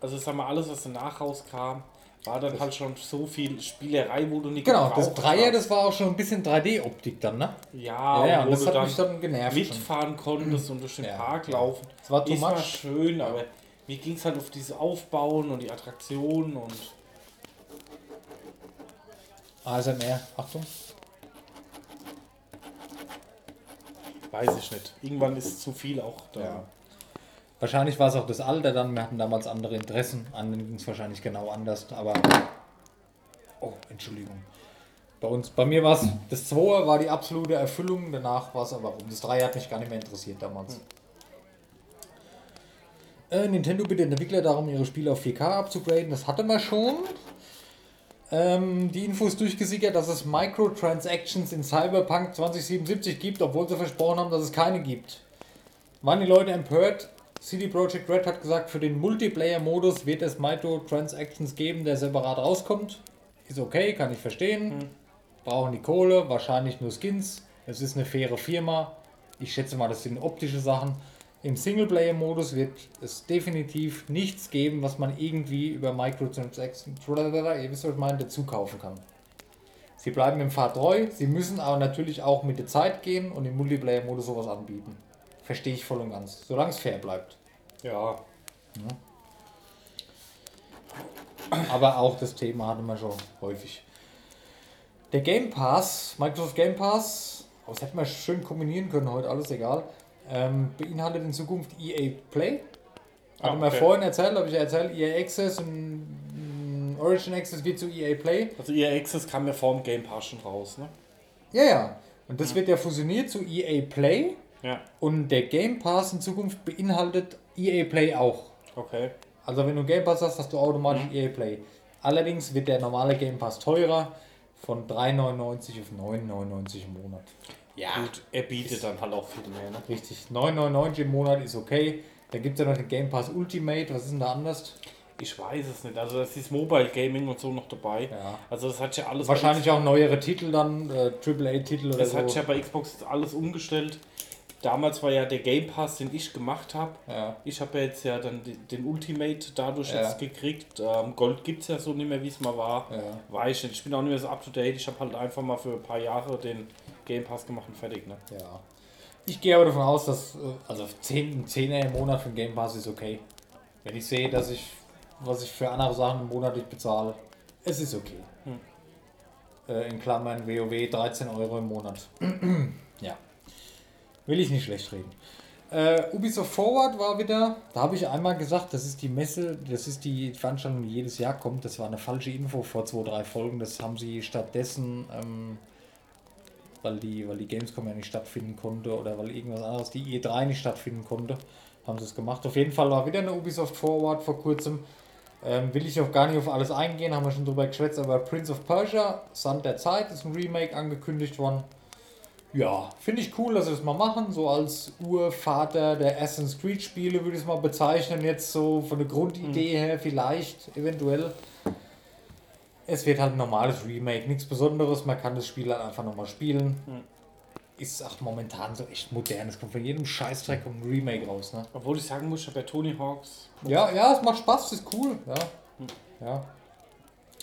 Also sag mal, alles, was danach rauskam, war dann halt schon so viel Spielerei, wo du nicht Genau, das Dreier, hast. das war auch schon ein bisschen 3D-Optik dann, ne? Ja, Ja, ja, und das hat dann mich dann genervt. Mitfahren konntest und durch den Ja, Park laufen. Es war too much. schön, aber mir ging es halt auf diese Aufbauen und die Attraktionen und ASMR, Achtung. weiß ich nicht. Irgendwann ist zu viel auch da. Ja. Wahrscheinlich war es auch das Alter dann, wir hatten damals andere Interessen, anderen ging es wahrscheinlich genau anders, aber. Oh, Entschuldigung. Bei uns, bei mir war es, das 2 war die absolute Erfüllung, danach war es aber rum. Das 3 hat mich gar nicht mehr interessiert damals. Äh, Nintendo bittet den Entwickler darum, ihre Spiele auf 4K abzugraden. Das hatte man schon. Ähm, die Info ist durchgesickert, dass es Microtransactions in Cyberpunk 2077 gibt, obwohl sie versprochen haben, dass es keine gibt. Waren die Leute empört? CD Projekt Red hat gesagt, für den Multiplayer-Modus wird es Microtransactions geben, der separat rauskommt. Ist okay, kann ich verstehen. Brauchen die Kohle, wahrscheinlich nur Skins. Es ist eine faire Firma. Ich schätze mal, das sind optische Sachen. Im Singleplayer-Modus wird es definitiv nichts geben, was man irgendwie über Microtransactions, ihr wisst, was ich meine, dazu kaufen kann. Sie bleiben im Pfad treu, sie müssen aber natürlich auch mit der Zeit gehen und im Multiplayer-Modus sowas anbieten. Verstehe ich voll und ganz. Solange es fair bleibt. Ja. Aber auch das Thema hatten wir schon häufig. Der Game Pass, Microsoft Game Pass, oh, das hätten wir schön kombinieren können heute, alles egal, ähm, beinhaltet in Zukunft EA Play. Hatten Ah, okay. vorhin erzählt, habe ich erzählt, EA Access und mm, Origin Access wird zu EA Play. Also ihr Access kam ja vor dem Game Pass schon raus, ne? Ja, ja. Und das wird ja fusioniert zu EA Play. Ja. Und der Game Pass in Zukunft beinhaltet EA Play auch. Okay. Also wenn du Game Pass hast, hast du automatisch EA Play. Allerdings wird der normale Game Pass teurer von 3,99 auf 9,99 im Monat. Ja. Gut, er bietet dann halt auch viel mehr, ne? Richtig, 9,99 im Monat ist okay. Dann gibt es ja noch den Game Pass Ultimate. Was ist denn da anders? Ich weiß es nicht. Also das ist Mobile Gaming und so noch dabei. Ja. Also das hat ja alles. Wahrscheinlich auch neuere Titel dann, äh, AAA-Titel oder Das so. hat ja bei Xbox alles umgestellt. Damals war ja der Game Pass, den ich gemacht habe. Ja. Ich habe ja jetzt ja dann den Ultimate dadurch Ja. jetzt gekriegt. Ähm, Gold gibt es ja so nicht mehr, wie es mal war. Weiß ich nicht. Ich bin auch nicht mehr so up to date. Ich habe halt einfach mal für ein paar Jahre den Game Pass gemacht und fertig. Ne? Ja. Ich gehe aber davon aus, dass äh, also 10, ein 10er im Monat für den Game Pass ist okay. Wenn ich sehe, dass ich, was ich für andere Sachen monatlich bezahle, es ist okay. Äh, in Klammern WoW 13 Euro im Monat. (clears throat) ja. Will ich nicht schlecht reden. Äh, Ubisoft Forward war wieder, da habe ich einmal gesagt, das ist die Messe, das ist die Veranstaltung, die jedes Jahr kommt. Das war eine falsche Info vor zwei, drei Folgen. Das haben sie stattdessen ähm, weil die, weil die Gamescom ja nicht stattfinden konnte oder weil irgendwas anderes, die E3 nicht stattfinden konnte, haben sie es gemacht. Auf jeden Fall war wieder eine Ubisoft Forward vor kurzem. Ähm, will ich auch gar nicht auf alles eingehen, haben wir schon drüber geschwätzt, aber Prince of Persia, Sand der Zeit, ist ein Remake angekündigt worden. Ja, finde ich cool, dass sie das mal machen. So als Urvater der Assassin's Creed Spiele würde ich es mal bezeichnen. Jetzt so von der Grundidee her vielleicht, eventuell. Es wird halt ein normales Remake, nichts Besonderes. Man kann das Spiel halt einfach nochmal spielen. Ist auch momentan so echt modern. Es kommt von jedem Scheißdreck ein Remake raus. Ne? Obwohl ich sagen muss, ich habe ja Tony Hawks. Ja, ja, es macht Spaß, ist cool. Ja. ja.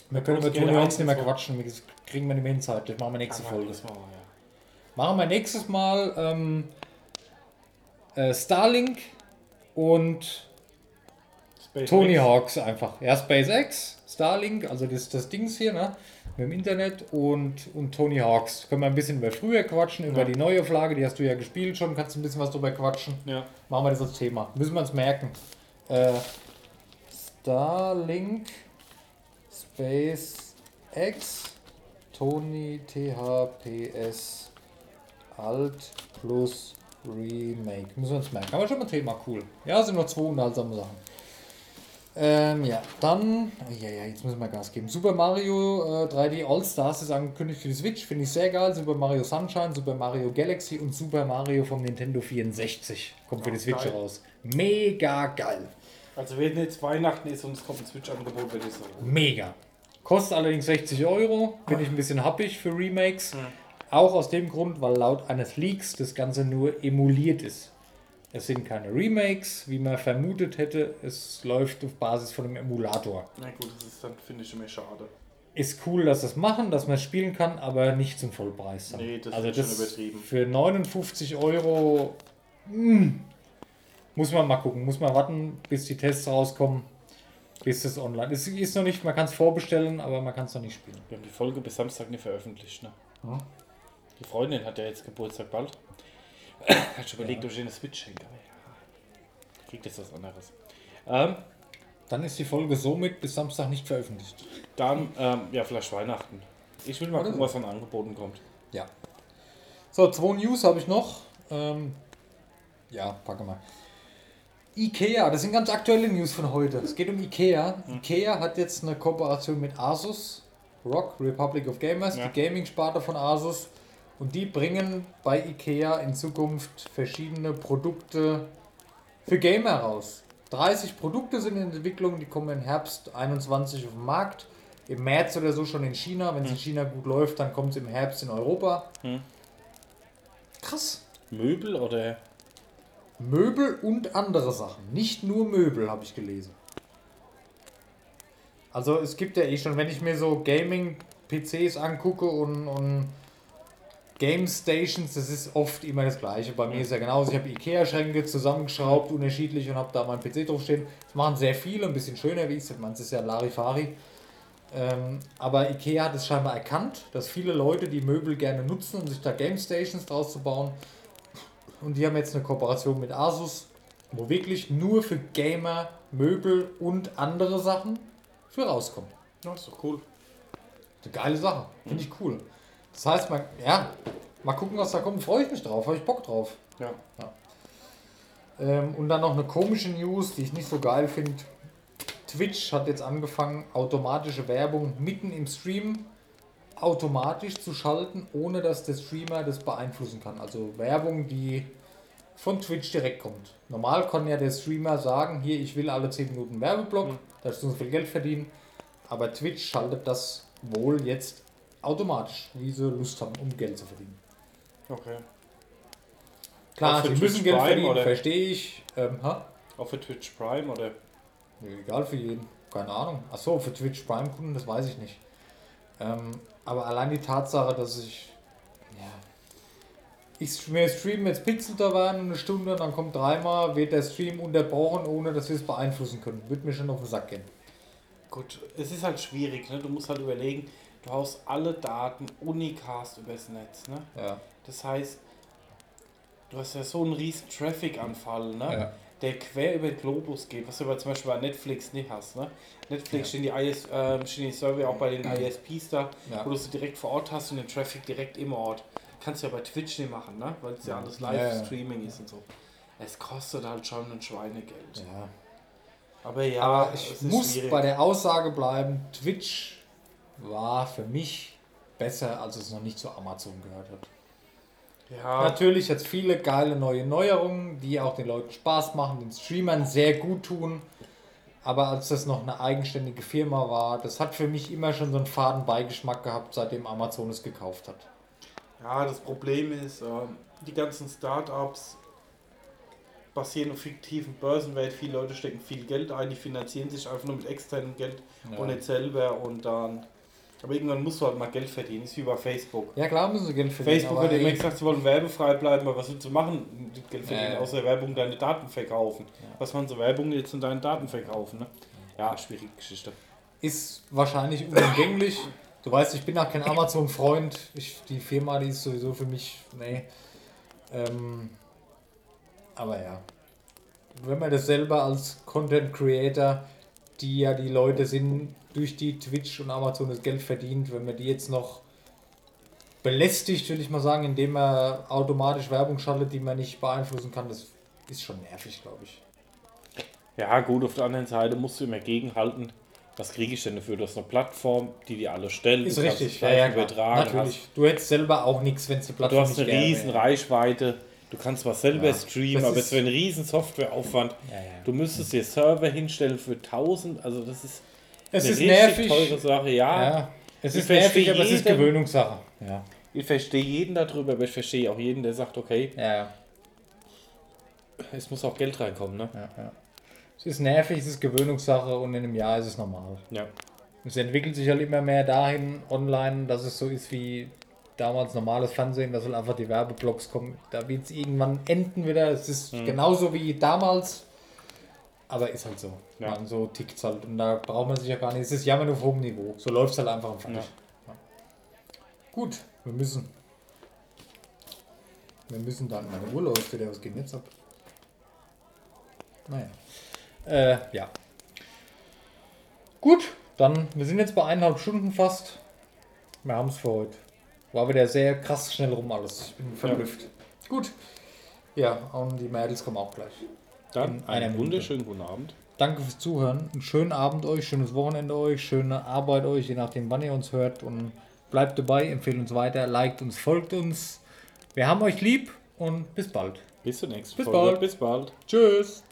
Wir können über Tony Hawks nicht mehr quatschen. Das kriegen wir nicht mehr hin. Das machen wir nächste Folge. Wir, ja. Machen wir nächstes Mal ähm, äh, Starlink und SpaceX. Tony Hawks einfach. Ja, SpaceX, Starlink, also das, das Dings hier, ne? Mit dem Internet und, und Tony Hawks. Können wir ein bisschen über früher quatschen, über Ja. die neue Flagge, die hast du ja gespielt schon, kannst du ein bisschen was drüber quatschen. Ja. Machen wir das als Thema. Müssen wir uns merken. Äh, Starlink, SpaceX, Tony THPS, Alt plus Remake. Müssen wir uns merken. Aber schon mal Thema, cool. Ja, sind noch zwei unterhaltsame Sachen. Ähm, ja, dann, ja, ja, jetzt müssen wir Gas geben. Super Mario äh, 3D All-Stars ist angekündigt für die Switch, finde ich sehr geil. Super Mario Sunshine, Super Mario Galaxy und Super Mario vom Nintendo 64 kommt für die Switch geil. raus. Mega geil. Also wenn jetzt Weihnachten ist und es kommt ein Switch-Angebot, würde ich sagen. Mega. Kostet allerdings 60 Euro. Bin ich ein bisschen happig für Remakes. Auch aus dem Grund, weil laut eines Leaks das Ganze nur emuliert ist. Es sind keine Remakes, wie man vermutet hätte. Es läuft auf Basis von einem Emulator. Na gut, das ist dann, finde ich, immer schade. Ist cool, dass es machen, dass man es spielen kann, aber nicht zum Vollpreis. dann. Nee, das also ist schon das übertrieben. Für 59 Euro hm, muss man mal gucken. Muss man warten, bis die Tests rauskommen, bis es online ist. ist noch nicht, man kann es vorbestellen, aber man kann es noch nicht spielen. Wir haben die Folge bis Samstag nicht veröffentlicht, ne? Ja. Die Freundin hat ja jetzt Geburtstag bald. Hat schon überlegt, ob ich eine Switch schenke, aber ja. Kriegt jetzt was anderes. Ähm, Dann ist die Folge somit bis Samstag nicht veröffentlicht. dann, ähm, ja, vielleicht Weihnachten. Ich will mal Oder gucken, so. was an Angeboten kommt. Ja. So, zwei News habe ich noch. Ähm, ja, packe mal. Ikea, das sind ganz aktuelle News von heute. Es geht um Ikea. Ikea hat jetzt eine Kooperation mit Asus, Rock, Republic of Gamers, Ja. die Gaming-Sparte von Asus. Und die bringen bei Ikea in Zukunft verschiedene Produkte für Gamer raus. 30 Produkte sind in Entwicklung, die kommen im Herbst 21 auf den Markt. Im März oder so schon in China. Wenn es in China gut läuft, dann kommt es im Herbst in Europa. Hm. Krass. Möbel oder? Möbel und andere Sachen. Nicht nur Möbel, habe ich gelesen. Also es gibt ja eh schon, wenn ich mir so Gaming-PCs angucke und, und Game Stations, das ist oft immer das gleiche. Bei mir ist ja genauso. Ich habe Ikea-Schränke zusammengeschraubt, unterschiedlich und habe da meinen PC draufstehen. Das machen sehr viele, ein bisschen schöner, wie ich es man ist ja Larifari. Ähm, aber Ikea hat es scheinbar erkannt, dass viele Leute die Möbel gerne nutzen, um sich da Game Stations draus zu bauen. Und die haben jetzt eine Kooperation mit Asus, wo wirklich nur für Gamer Möbel und andere Sachen für rauskommen. Ja, ist doch cool. Eine geile Sache. Finde ich cool. Das heißt, man, ja, mal gucken, was da kommt. Freue ich mich drauf. Habe ich Bock drauf. Ja. Ähm, und dann noch eine komische News, die ich nicht so geil finde. Twitch hat jetzt angefangen, automatische Werbung mitten im Stream automatisch zu schalten, ohne dass der Streamer das beeinflussen kann. Also Werbung, die von Twitch direkt kommt. Normal kann ja der Streamer sagen, hier, ich will alle 10 Minuten Werbeblock, da ist so viel Geld verdienen. Aber Twitch schaltet das wohl jetzt automatisch, wie sie Lust haben, um Geld zu verdienen. Okay. Klar, sie Twitch müssen Geld Prime, verdienen, oder? verstehe ich. Ähm, ha? Auch für Twitch Prime oder? Nee, egal für jeden. Keine Ahnung. Achso, für Twitch Prime-Kunden, das weiß ich nicht. Ähm, aber allein die Tatsache, dass ich. Ja. Ich wir streamen jetzt Pixel da werden eine Stunde, dann kommt dreimal, wird der Stream unterbrochen, ohne dass wir es beeinflussen können. Wird mir schon auf den Sack gehen. Gut, es ist halt schwierig, ne? Du musst halt überlegen, du haust alle Daten unicast übers Netz, ne? Ja. Das heißt, du hast ja so einen riesen Traffic-Anfall, ne? Ja. Der quer über den Globus geht, was du aber zum Beispiel bei Netflix nicht hast, ne? Netflix stehen, die IS, ähm, stehen die Server auch bei den ISPs da, Ja. wo du sie direkt vor Ort hast und den Traffic direkt im Ort. kannst du ja bei Twitch nicht machen, ne? Weil es ja alles Ja, ja. Live-Streaming ist und so. Es kostet halt schon ein Schweinegeld. Ja. Aber ja, Aber ich muss bei der Aussage bleiben, Twitch war für mich besser, als es noch nicht zu Amazon gehört hat. Ja, Natürlich jetzt viele geile neue Neuerungen, die auch den Leuten Spaß machen, den Streamern sehr gut tun. Aber als das noch eine eigenständige Firma war, das hat für mich immer schon so einen faden Beigeschmack gehabt, seitdem Amazon es gekauft hat. ja, das Problem ist, ähm, die ganzen Startups basieren auf fiktiven Börsenwert. Viele Leute stecken viel Geld ein, die finanzieren sich einfach nur mit externem Geld Ja. und nicht selber. Und dann. Aber irgendwann musst du halt mal Geld verdienen. ist wie bei Facebook. Ja klar müssen sie Geld verdienen. Facebook hat immer gesagt, sie wollen werbefrei bleiben, aber was willst du machen? mit Geld verdienen, Ja, ja. außer Werbung deine Daten verkaufen. Ja. Was machen sie Werbung jetzt in deinen Daten verkaufen? Ne? Ja, schwierige Geschichte. ist wahrscheinlich unumgänglich. Du weißt, ich bin auch kein Amazon-Freund. Die Firma, die ist sowieso für mich, nee. Ähm, aber ja. Wenn man das selber als Content Creator, die ja die Leute sind, durch die Twitch und Amazon das Geld verdient, wenn man die jetzt noch belästigt, will ich mal sagen, indem man automatisch Werbung schaltet, die man nicht beeinflussen kann, das ist schon nervig, glaube ich. Ja, gut, auf der anderen Seite musst du immer gegenhalten. Was kriege ich denn dafür? Du hast eine Plattform, die dir alles stellt. Ist richtig, ja, ja, übertragen. Natürlich. Du hättest selber auch nichts, wenn es Hast, Plattform du hast eine riesen Reichweite. Du kannst zwar selber Ja, streamen, aber es wäre ein riesen Softwareaufwand. Ja, ja. Du müsstest dir Server hinstellen für 1000. Also das ist Es ist nervig. teure Sache. Ja, Ja, es Ich ist nervig, aber es ist. Gewöhnungssache. Ja. ich verstehe jeden darüber, aber ich verstehe auch jeden, der sagt, okay, Ja, es muss auch Geld reinkommen. Ne? ja, ja. Es ist nervig, es ist Gewöhnungssache und in einem Jahr ist es normal. Ja. Es entwickelt sich halt immer mehr dahin online, dass es so ist wie damals normales Fernsehen, dass halt einfach die Werbeblocks kommen. Da wird es irgendwann enden wieder. Es ist Mhm. genauso wie damals. Aber ist halt so. Ja. Man, so tickt es halt. Und da braucht man sich ja gar nicht. Es ist Jammern auf hohem Niveau. So läuft es halt einfach und fertig. Ja. Gut, wir müssen. Wir müssen dann. Meine Uhr läuft wieder. Was geht jetzt ab? Naja. Äh, ja. Gut, dann, wir sind jetzt bei eineinhalb Stunden fast. Wir haben es für heute. War wieder sehr krass schnell rum alles. Ich bin verblüfft. Gut. Ja, und die Mädels kommen auch gleich. Dann einen wunderschönen guten Abend. Danke fürs Zuhören. Einen schönen Abend euch, schönes Wochenende euch, schöne Arbeit euch, je nachdem, wann ihr uns hört. Und bleibt dabei, empfehlt uns weiter, liked uns, folgt uns. Wir haben euch lieb und bis bald. Bis zur nächsten Bis Folge. bald. Bis bald. Tschüss.